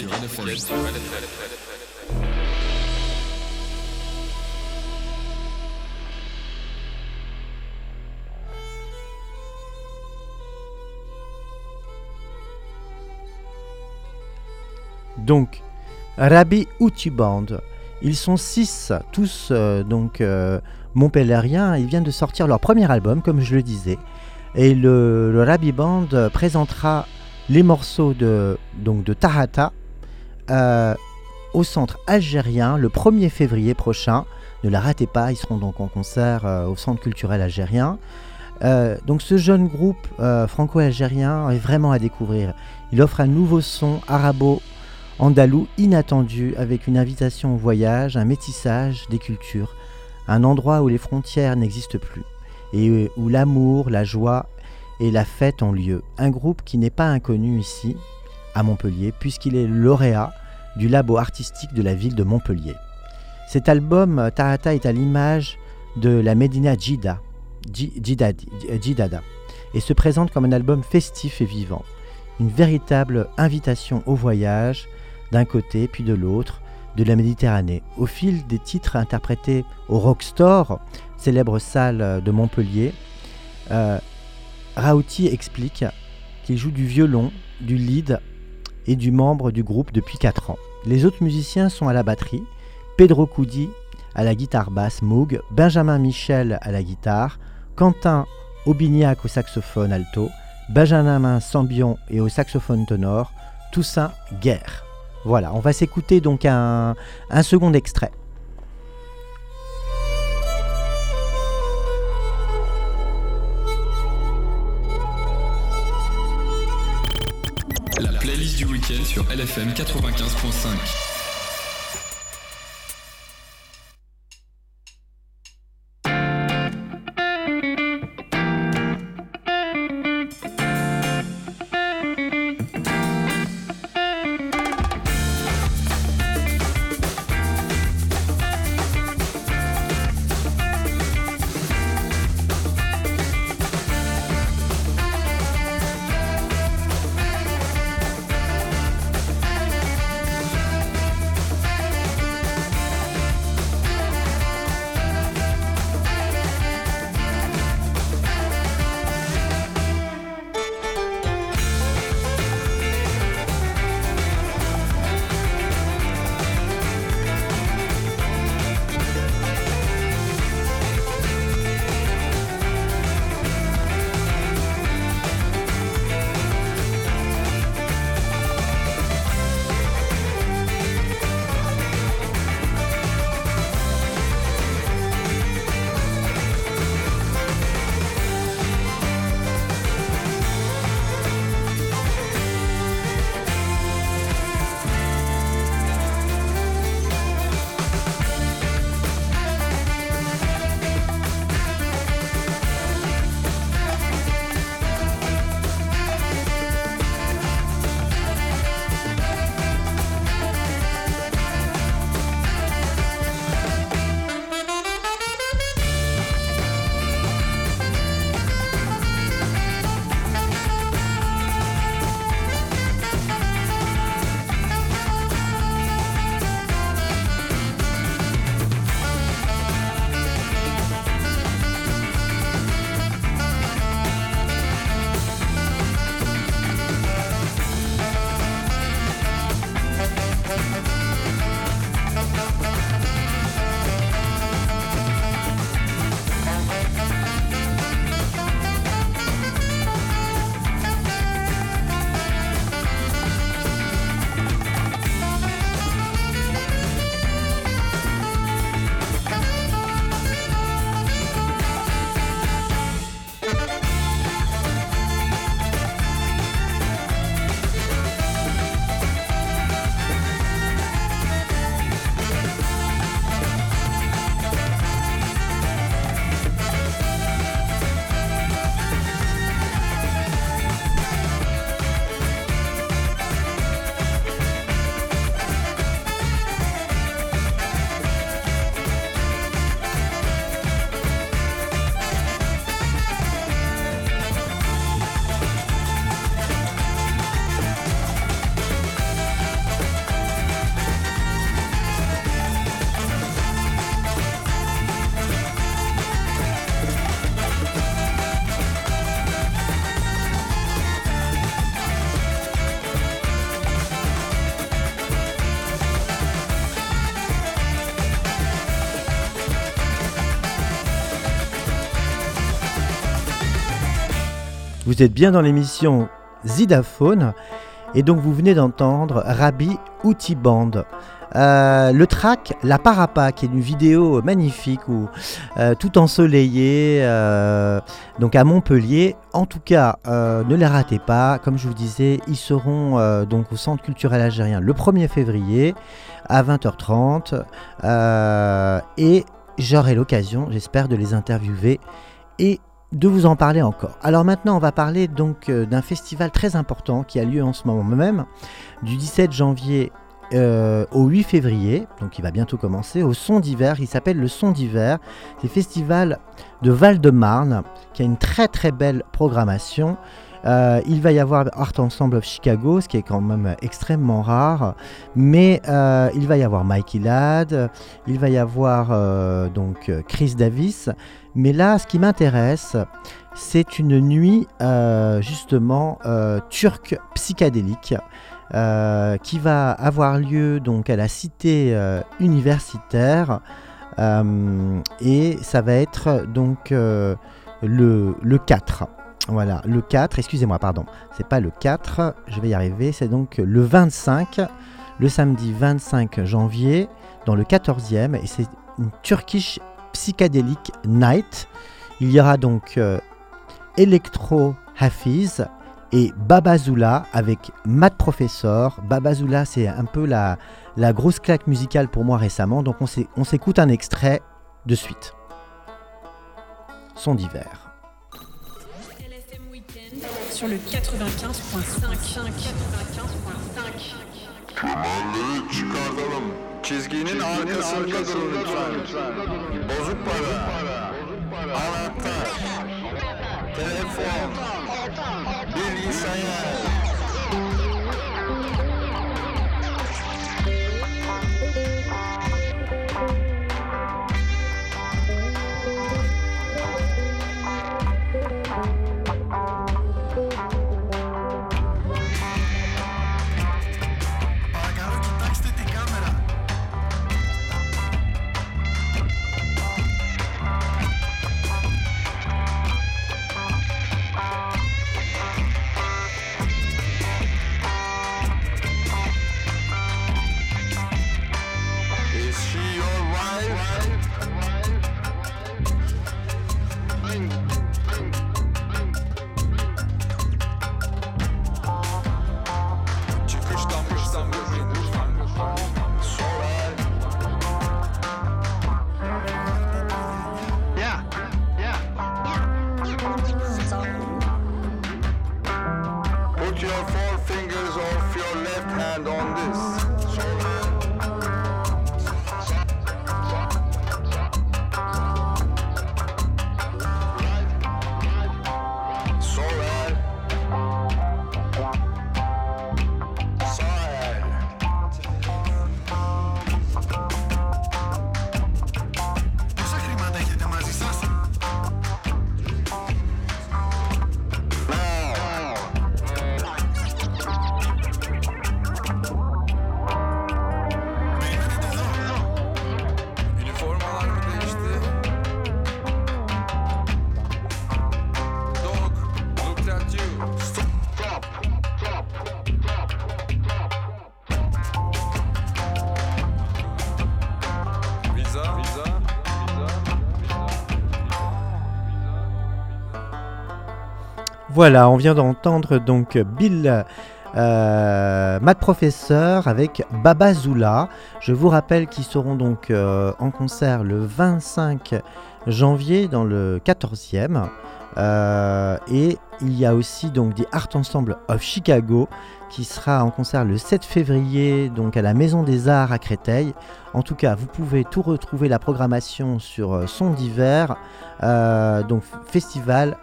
Donc, Rabbi Outi Band. Ils sont six, tous euh, donc euh. Ils viennent de sortir leur premier album, comme je le disais. Et le, le Rabbi Band présentera les morceaux de, donc de Tahata euh, au centre algérien le 1er février prochain. Ne la ratez pas, ils seront donc en concert euh, au centre culturel algérien. Euh, donc ce jeune groupe franco-algérien est vraiment à découvrir. Il offre un nouveau son arabo andalou inattendu avec une invitation au voyage, un métissage des cultures, un endroit où les frontières n'existent plus et où l'amour, la joie et la fête ont lieu. Un groupe qui n'est pas inconnu ici, à Montpellier, puisqu'il est lauréat du labo artistique de la ville de Montpellier. Cet album, euh, Tahata, est à l'image de la Medina Jida, Ji- Jidadi- Jidada, et se présente comme un album festif et vivant. Une véritable invitation au voyage, d'un côté puis de l'autre, de la Méditerranée. Au fil des titres interprétés au Rockstore, célèbre salle de Montpellier, euh, explique qu'il joue du violon, du lead et du membre du groupe depuis 4 ans. Les autres musiciens sont à la batterie, Pedro Coudi à la guitare basse Moog, Benjamin Michel à la guitare, Quentin Aubignac au saxophone alto, Benjamin Sambion et au saxophone ténor, Toussaint Guerre. Voilà, on va s'écouter donc un second extrait. La playlist du week-end sur LFM 95.5. Vous êtes bien dans l'émission Zidaphone et donc vous venez d'entendre Rabbi Outi Band. Euh, le track La Parapa, qui est une vidéo magnifique où euh, tout ensoleillé, euh, donc à Montpellier. En tout cas, ne les ratez pas. Comme je vous disais, ils seront donc au Centre culturel algérien le 1er février à 20h30 euh, et j'aurai l'occasion, j'espère, de les interviewer et de vous en parler encore. Alors maintenant, on va parler donc euh, d'un festival très important qui a lieu en ce moment même, du 17 janvier euh, au 8 février, donc il va bientôt commencer, au Son d'hiver. Il s'appelle le Son d'hiver. C'est le festival de Val-de-Marne qui a une très très belle programmation. Euh, il va y avoir Art Ensemble of Chicago, ce qui est quand même extrêmement rare, mais euh, il va y avoir Mikey Ladd, il va y avoir euh, donc Chris Davis, mais là, ce qui m'intéresse, c'est une nuit justement turque psychédélique. qui va avoir lieu donc à la cité universitaire et ça va être donc le, le 4. Voilà, le 4, excusez-moi, pardon, c'est pas le 4, je vais y arriver, c'est donc le 25, le samedi 25 janvier, dans le 14e, et c'est une Turkish Psychedelic Night. Il y aura donc euh, Electro Hafiz et Babazula avec Matt Professor. Babazula, c'est un peu la, la grosse claque musicale pour moi récemment, donc on s'é- on s'écoute un extrait de suite. Son d'hiver. Sur le 95.5. 95.5. çıkartalım. Çizginin arkasında durun lütfen. Bozuk para. Anahtar. Telefon. Voilà, on vient d'entendre donc Bill euh, Matt Professeur avec Baba Zula. Je vous rappelle qu'ils seront donc euh, en concert le 25 janvier dans le 14e. Euh, et il y a aussi donc des Art Ensemble of Chicago qui sera en concert le 7 février donc à la Maison des Arts à Créteil. En tout cas, vous pouvez tout retrouver la programmation sur euh, Son d'hiver, donc festival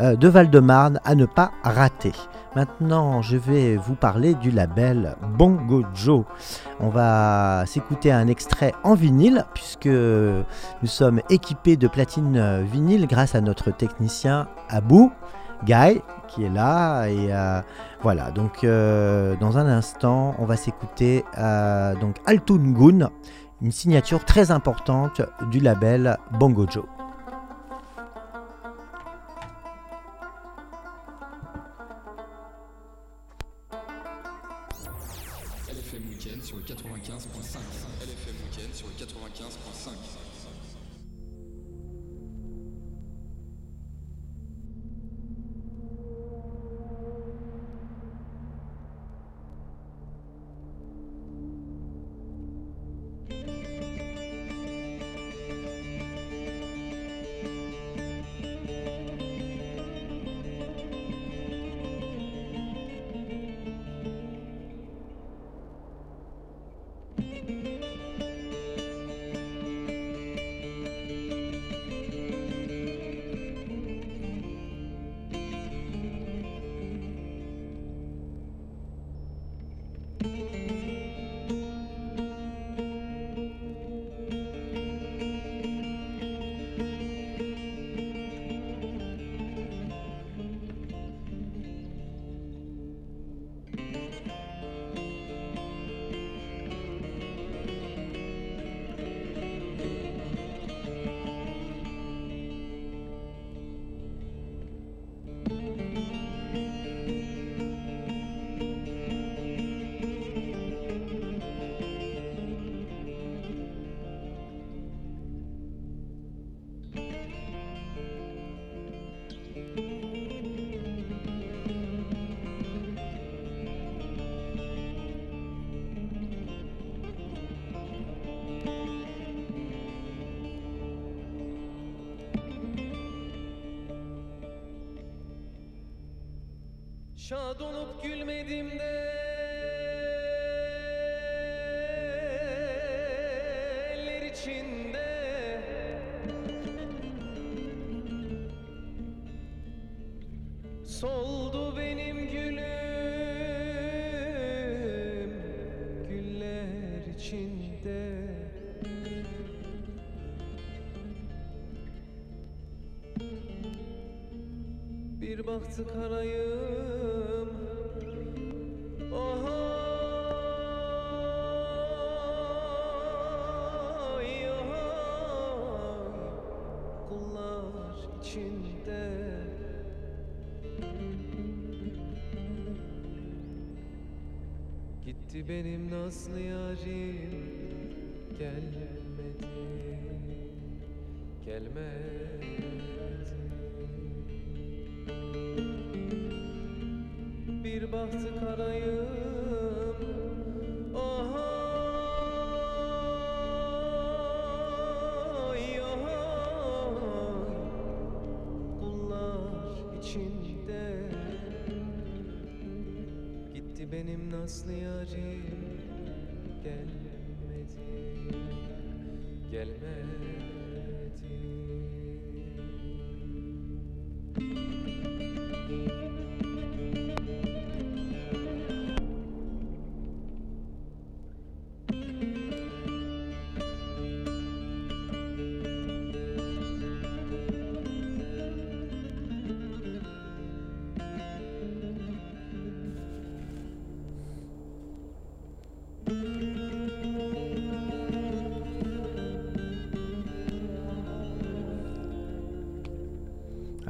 de Val-de-Marne à ne pas rater. Maintenant, je vais vous parler du label Bongo Joe. On va s'écouter un extrait en vinyle, puisque nous sommes équipés de platine euh, vinyle grâce à notre technicien Abou, Guy, qui est là. Et euh, voilà, donc euh, dans un instant, on va s'écouter euh, donc Altun Gun, une signature très importante du label Bongo Joe. Şad olup gülmedim de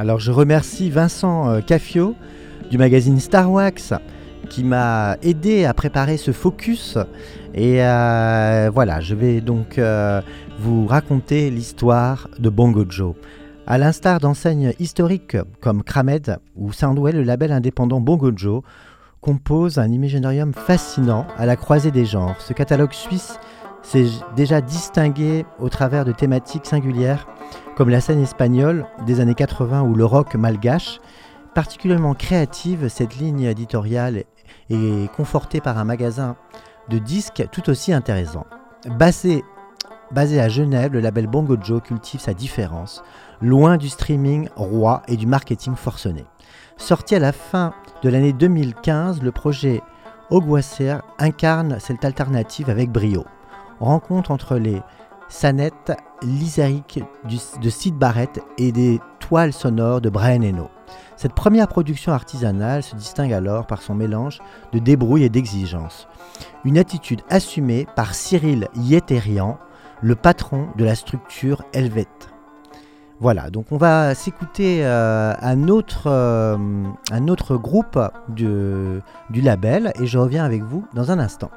Alors je remercie Vincent euh, Caffio du magazine Star Wax qui m'a aidé à préparer ce focus. Et euh, voilà, je vais donc euh, vous raconter l'histoire de Bongo Joe. À l'instar d'enseignes historiques comme Kramed ou Soundwell, le label indépendant Bongo Joe compose un imaginarium fascinant à la croisée des genres. Ce catalogue suisse s'est déjà distingué au travers de thématiques singulières comme la scène espagnole des années 80 ou le rock malgache. Particulièrement créative, cette ligne éditoriale est confortée par un magasin de disques tout aussi intéressant. Basé, à Genève, le label Bongo Joe cultive sa différence, loin du streaming roi et du marketing forcené. Sorti à la fin de l'année 2015, le projet Oguacer incarne cette alternative avec brio. Rencontre entre les sanettes du- de Sid Barrett et des toiles sonores de Brian Eno. Cette première production artisanale se distingue alors par son mélange de débrouille et d'exigence. Une attitude assumée par Cyril Yetérian, le patron de la structure Helvète. Voilà, donc on va s'écouter euh, un, autre, euh, un autre groupe du label et je reviens avec vous dans un instant.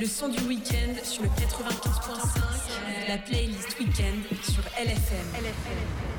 Le, son du week-end sur le 95.5, la playlist week-end sur LFM. Sabahtan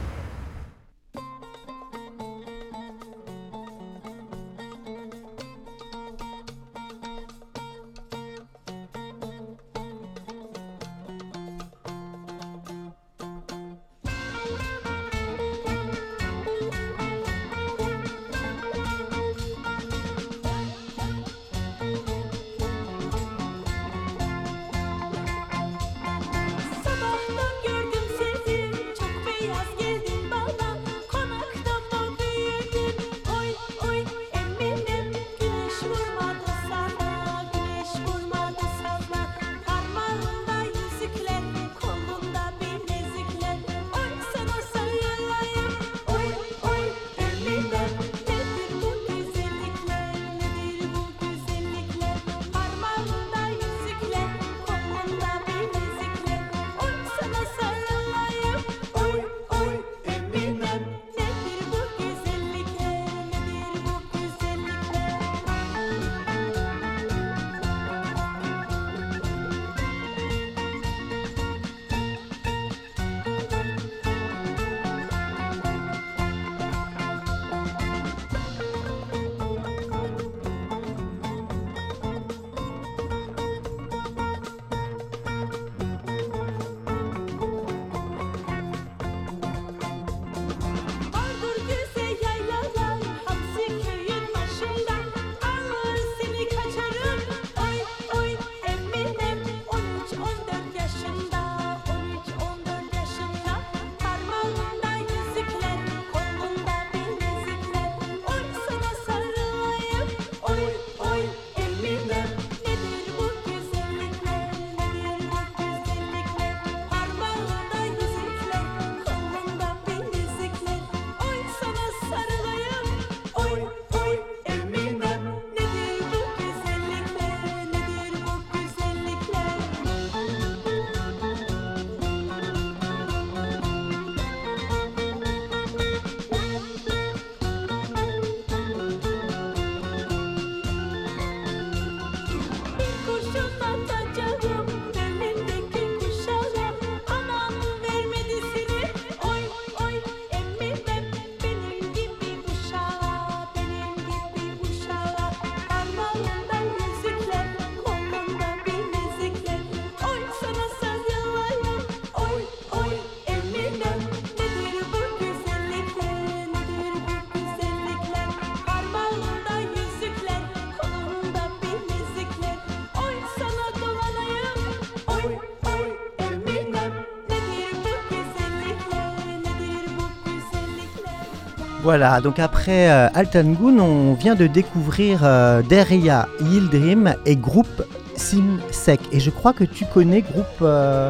Voilà, donc après euh, Altangun, on vient de découvrir euh, Deria Yildirim et groupe Simsek. Et je crois que tu connais groupe, euh,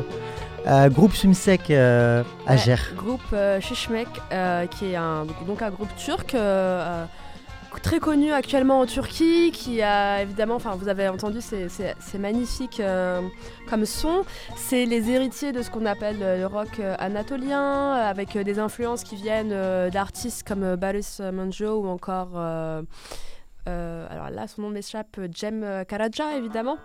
groupe Simsek à Ouais. Groupe Shishmek, qui est un, donc un groupe turc très connu actuellement en Turquie, qui a évidemment, enfin vous avez entendu, c'est- magnifique euh, comme son. C'est les héritiers de ce qu'on appelle le rock euh, anatolien, avec euh, des influences qui viennent d'artistes comme Barış Manjo ou encore, alors là son nom m'échappe, Jem Karaca évidemment.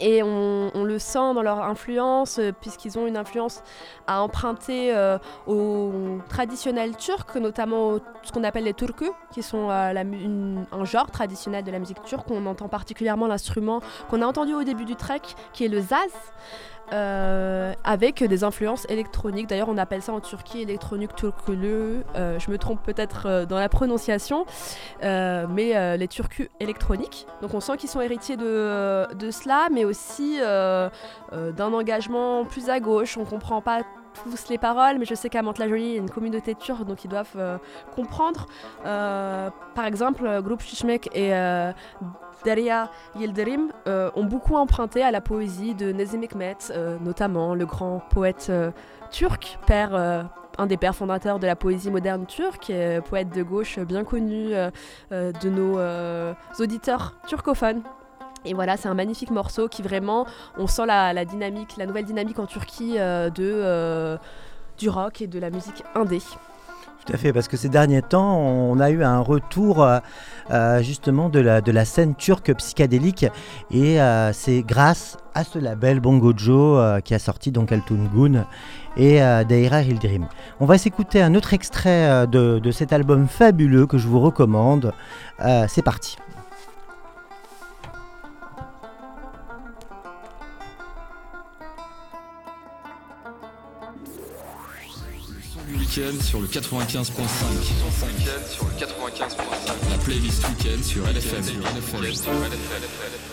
Et on, le sent dans leur influence, euh, puisqu'ils ont une influence à emprunter euh, au traditionnel turc, notamment ce qu'on appelle les turkus, qui sont euh, un genre traditionnel de la musique turque. On entend particulièrement l'instrument qu'on a entendu au début du trek, qui est le zaz. Euh, avec des influences électroniques. D'ailleurs, on appelle ça en Turquie électronique turkulu. Euh, je me trompe peut-être euh, dans la prononciation, mais les turcus électroniques. Donc, on sent qu'ils sont héritiers de, de cela, mais aussi d'un engagement plus à gauche. On comprend pas tous les paroles, mais je sais qu'à Mantes-la-Jolie, il y a une communauté turque, donc ils doivent euh, comprendre. Euh, par exemple, le groupe Shishmek et euh, Deria Yildirim euh, ont beaucoup emprunté à la poésie de Nezim Hikmet, euh, notamment le grand poète euh, turc, père, euh, un des pères fondateurs de la poésie moderne turque, euh, poète de gauche bien connu euh, euh, de nos euh, auditeurs turcophones. Et voilà, c'est un magnifique morceau qui vraiment, on sent la, dynamique, la nouvelle dynamique en Turquie euh, euh, du rock et de la musique indé. Tout à fait, parce que ces derniers temps, on a eu un retour euh, justement de la, scène turque psychédélique et c'est grâce à ce label Bongo Joe qui a sorti donc Altungun et Daira Hildrim. On va s'écouter un autre extrait de, de cet album fabuleux que je vous recommande. C'est parti. Week-end sur le 95.5. sur le 95.5. La playlist week-end sur LFM. Sur LFM.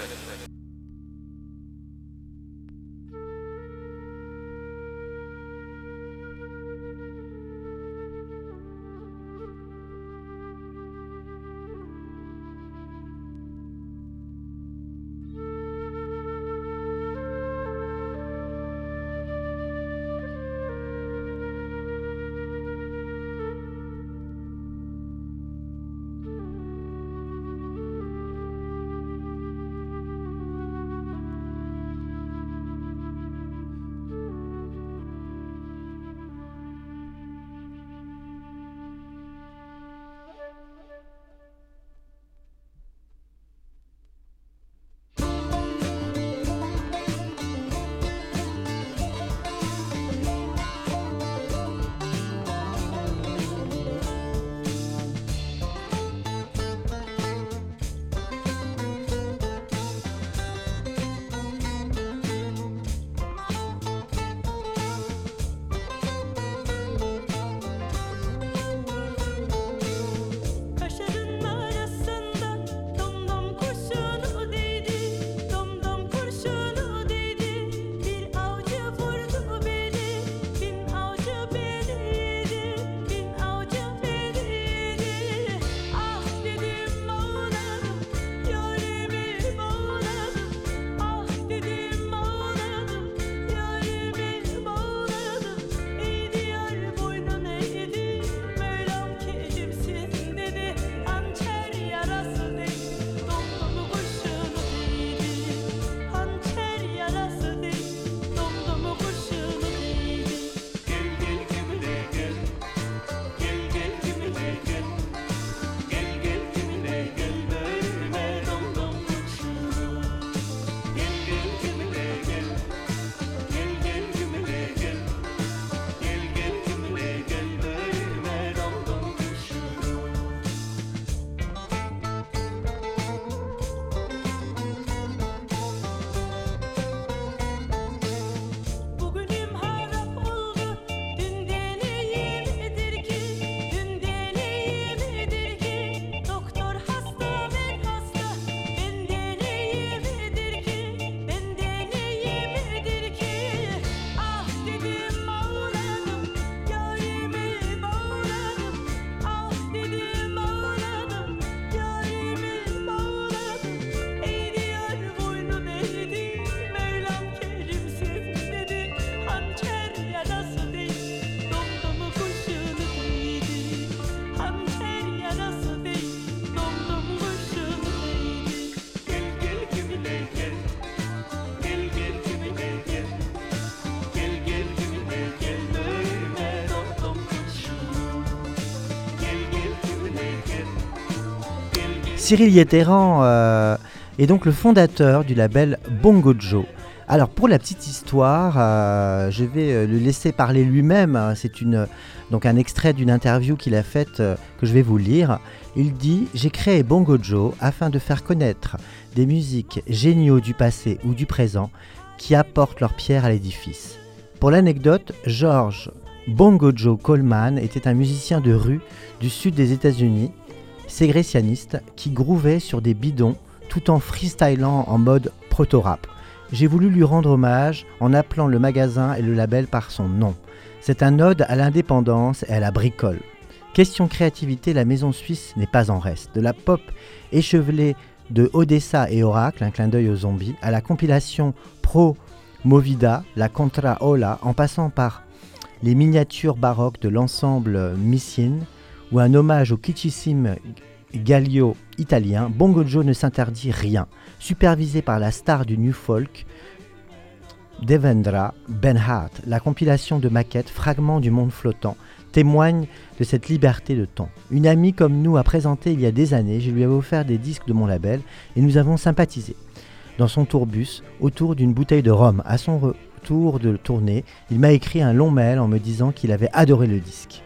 Cyril Yetteran euh, est donc le fondateur du label Bongo Joe. Alors pour la petite histoire, euh, je vais euh, le laisser parler lui-même. hein. C'est donc un extrait d'une interview qu'il a faite euh, que je vais vous lire. Il dit J'ai créé Bongo Joe afin de faire connaître des musiques géniaux du passé ou du présent qui apportent leur pierre à l'édifice. Pour l'anecdote, George Bongo Joe Coleman était un musicien de rue du sud des États-Unis ségrétianiste qui grouvait sur des bidons tout en freestylant en mode proto-rap. J'ai voulu lui rendre hommage en appelant le magasin et le label par son nom. C'est un ode à l'indépendance et à la bricole. Question créativité, la maison suisse n'est pas en reste. De la pop échevelée de Odessa et Oracle, un clin d'œil aux zombies, à la compilation Pro Movida, la Contra Ola, en passant par les miniatures baroques de l'ensemble Missine, ou un hommage au kitschissime Gallio italien, Bongo ne s'interdit rien. Supervisé par la star du New Folk, Devendra Benhart, la compilation de maquettes, fragments du monde flottant, témoigne de cette liberté de temps. Une amie comme nous a présenté il y a des années, je lui avais offert des disques de mon label et nous avons sympathisé. Dans son tourbus, autour d'une bouteille de rhum, à son retour de tournée, il m'a écrit un long mail en me disant qu'il avait adoré le disque.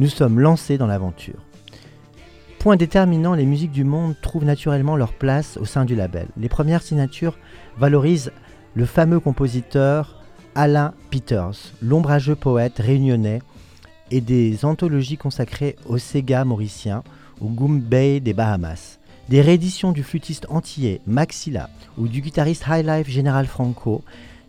Nous sommes lancés dans l'aventure. Point déterminant, les musiques du monde trouvent naturellement leur place au sein du label. Les premières signatures valorisent le fameux compositeur Alain Peters, l'ombrageux poète réunionnais, et des anthologies consacrées au Sega mauricien, au Goombay des Bahamas. Des rééditions du flûtiste antillais Maxilla ou du guitariste High Life Général Franco,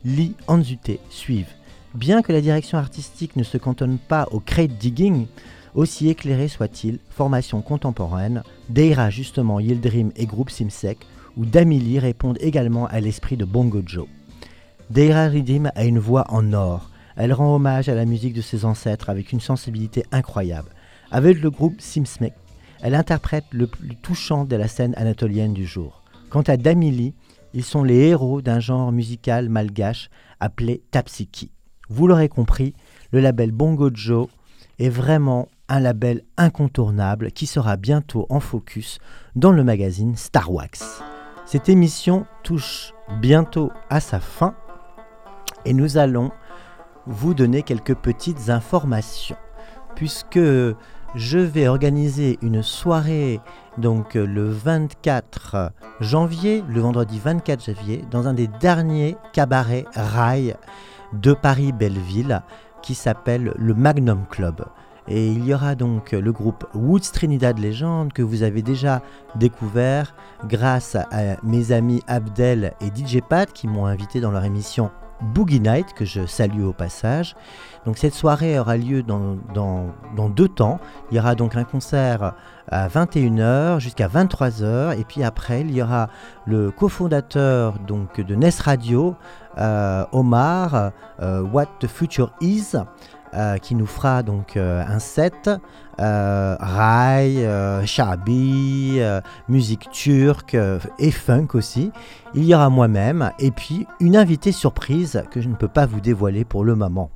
Lee Anzute suivent. Bien que la direction artistique ne se cantonne pas au crate digging, aussi éclairé soit-il, formation contemporaine, Deira justement Yildirim et groupe Simsek, ou Damili répondent également à l'esprit de Bongo Joe. Deira Ridim a une voix en or. Elle rend hommage à la musique de ses ancêtres avec une sensibilité incroyable. Avec le groupe Simsmek, elle interprète le plus touchant de la scène anatolienne du jour. Quant à Damili, ils sont les héros d'un genre musical malgache appelé Tapsiki. Vous l'aurez compris, le label Bongo Joe est vraiment un label incontournable qui sera bientôt en focus dans le magazine Star Wax. Cette émission touche bientôt à sa fin et nous allons vous donner quelques petites informations puisque je vais organiser une soirée donc le 24 janvier, le vendredi 24 janvier, dans un des derniers cabarets rail de Paris-Belleville qui s'appelle le Magnum Club. Et il y aura donc le groupe Woods Trinidad Legend que vous avez déjà découvert grâce à mes amis Abdel et DJ Pat qui m'ont invité dans leur émission Boogie Night que je salue au passage. Donc cette soirée aura lieu dans, dans, dans deux temps. Il y aura donc un concert à 21h jusqu'à 23h et puis après il y aura le cofondateur donc de NES Radio, Omar, euh, What the Future Is. euh, qui nous fera donc euh, un set euh, rail, euh, shabi, euh, musique turque euh, et funk aussi. Il y aura moi-même et puis une invitée surprise que je ne peux pas vous dévoiler pour le moment.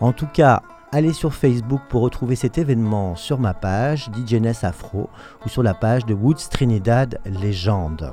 En tout cas, allez sur Facebook pour retrouver cet événement sur ma page DJNS Afro ou sur la page de Woods Trinidad Légende.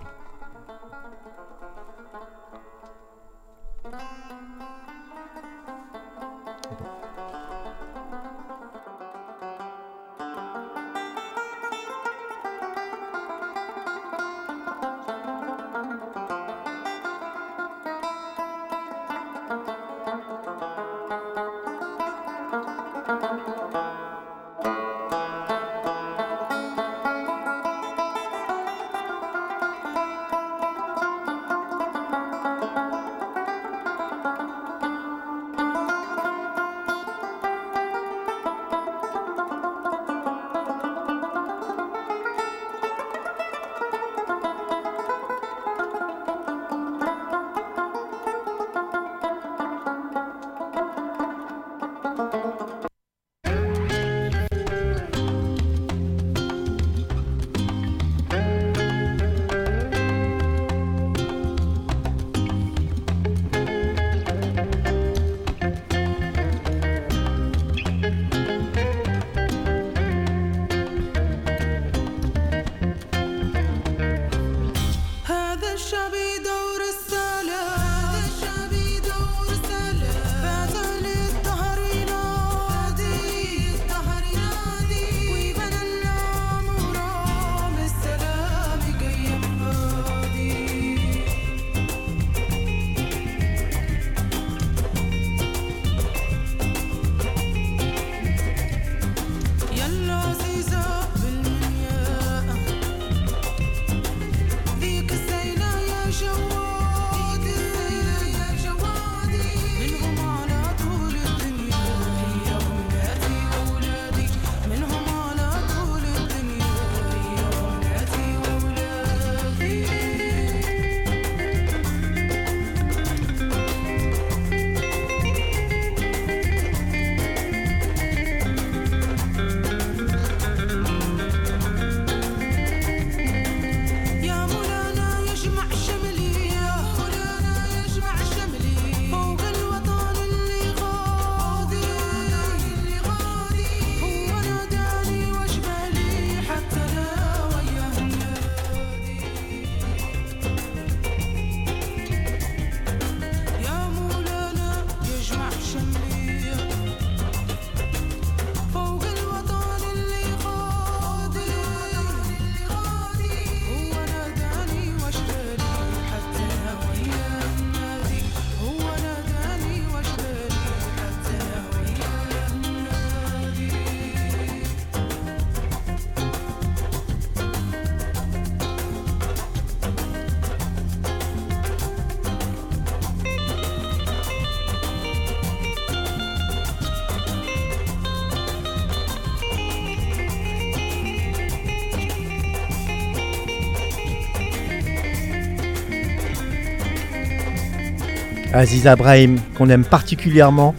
Aziza Brahim, qu'on aime particulièrement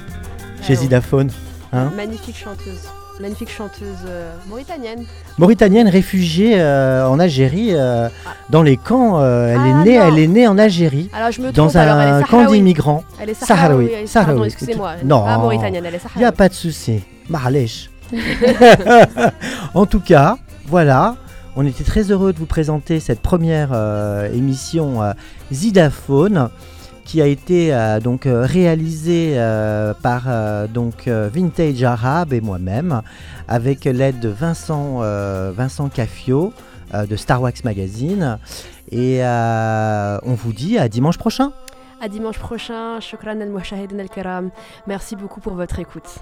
chez Alors. Zidaphone. Hein Magnifique chanteuse. Magnifique chanteuse euh, mauritanienne. Mauritanienne réfugiée euh, en Algérie, euh, dans les camps. elle, Ah, est née, non. elle est née en Algérie. Alors, je me dans alors, un camp sahraoui. d'immigrants. Elle est sahraoui, pardon, Sahraoui. excusez-moi, Non, pas mauritanienne, elle est Il n'y a sahraoui. pas de souci. Marlèche. en tout cas, voilà. On était très heureux de vous présenter cette première émission Zidaphone qui a été euh, donc euh, réalisée euh, par donc Vintage Arabe et moi-même avec l'aide de Vincent Vincent Caffio de Star Wax Magazine et on vous dit à dimanche prochain. À dimanche prochain. Shukran al-mushahidin al-kiram. Merci beaucoup pour votre écoute.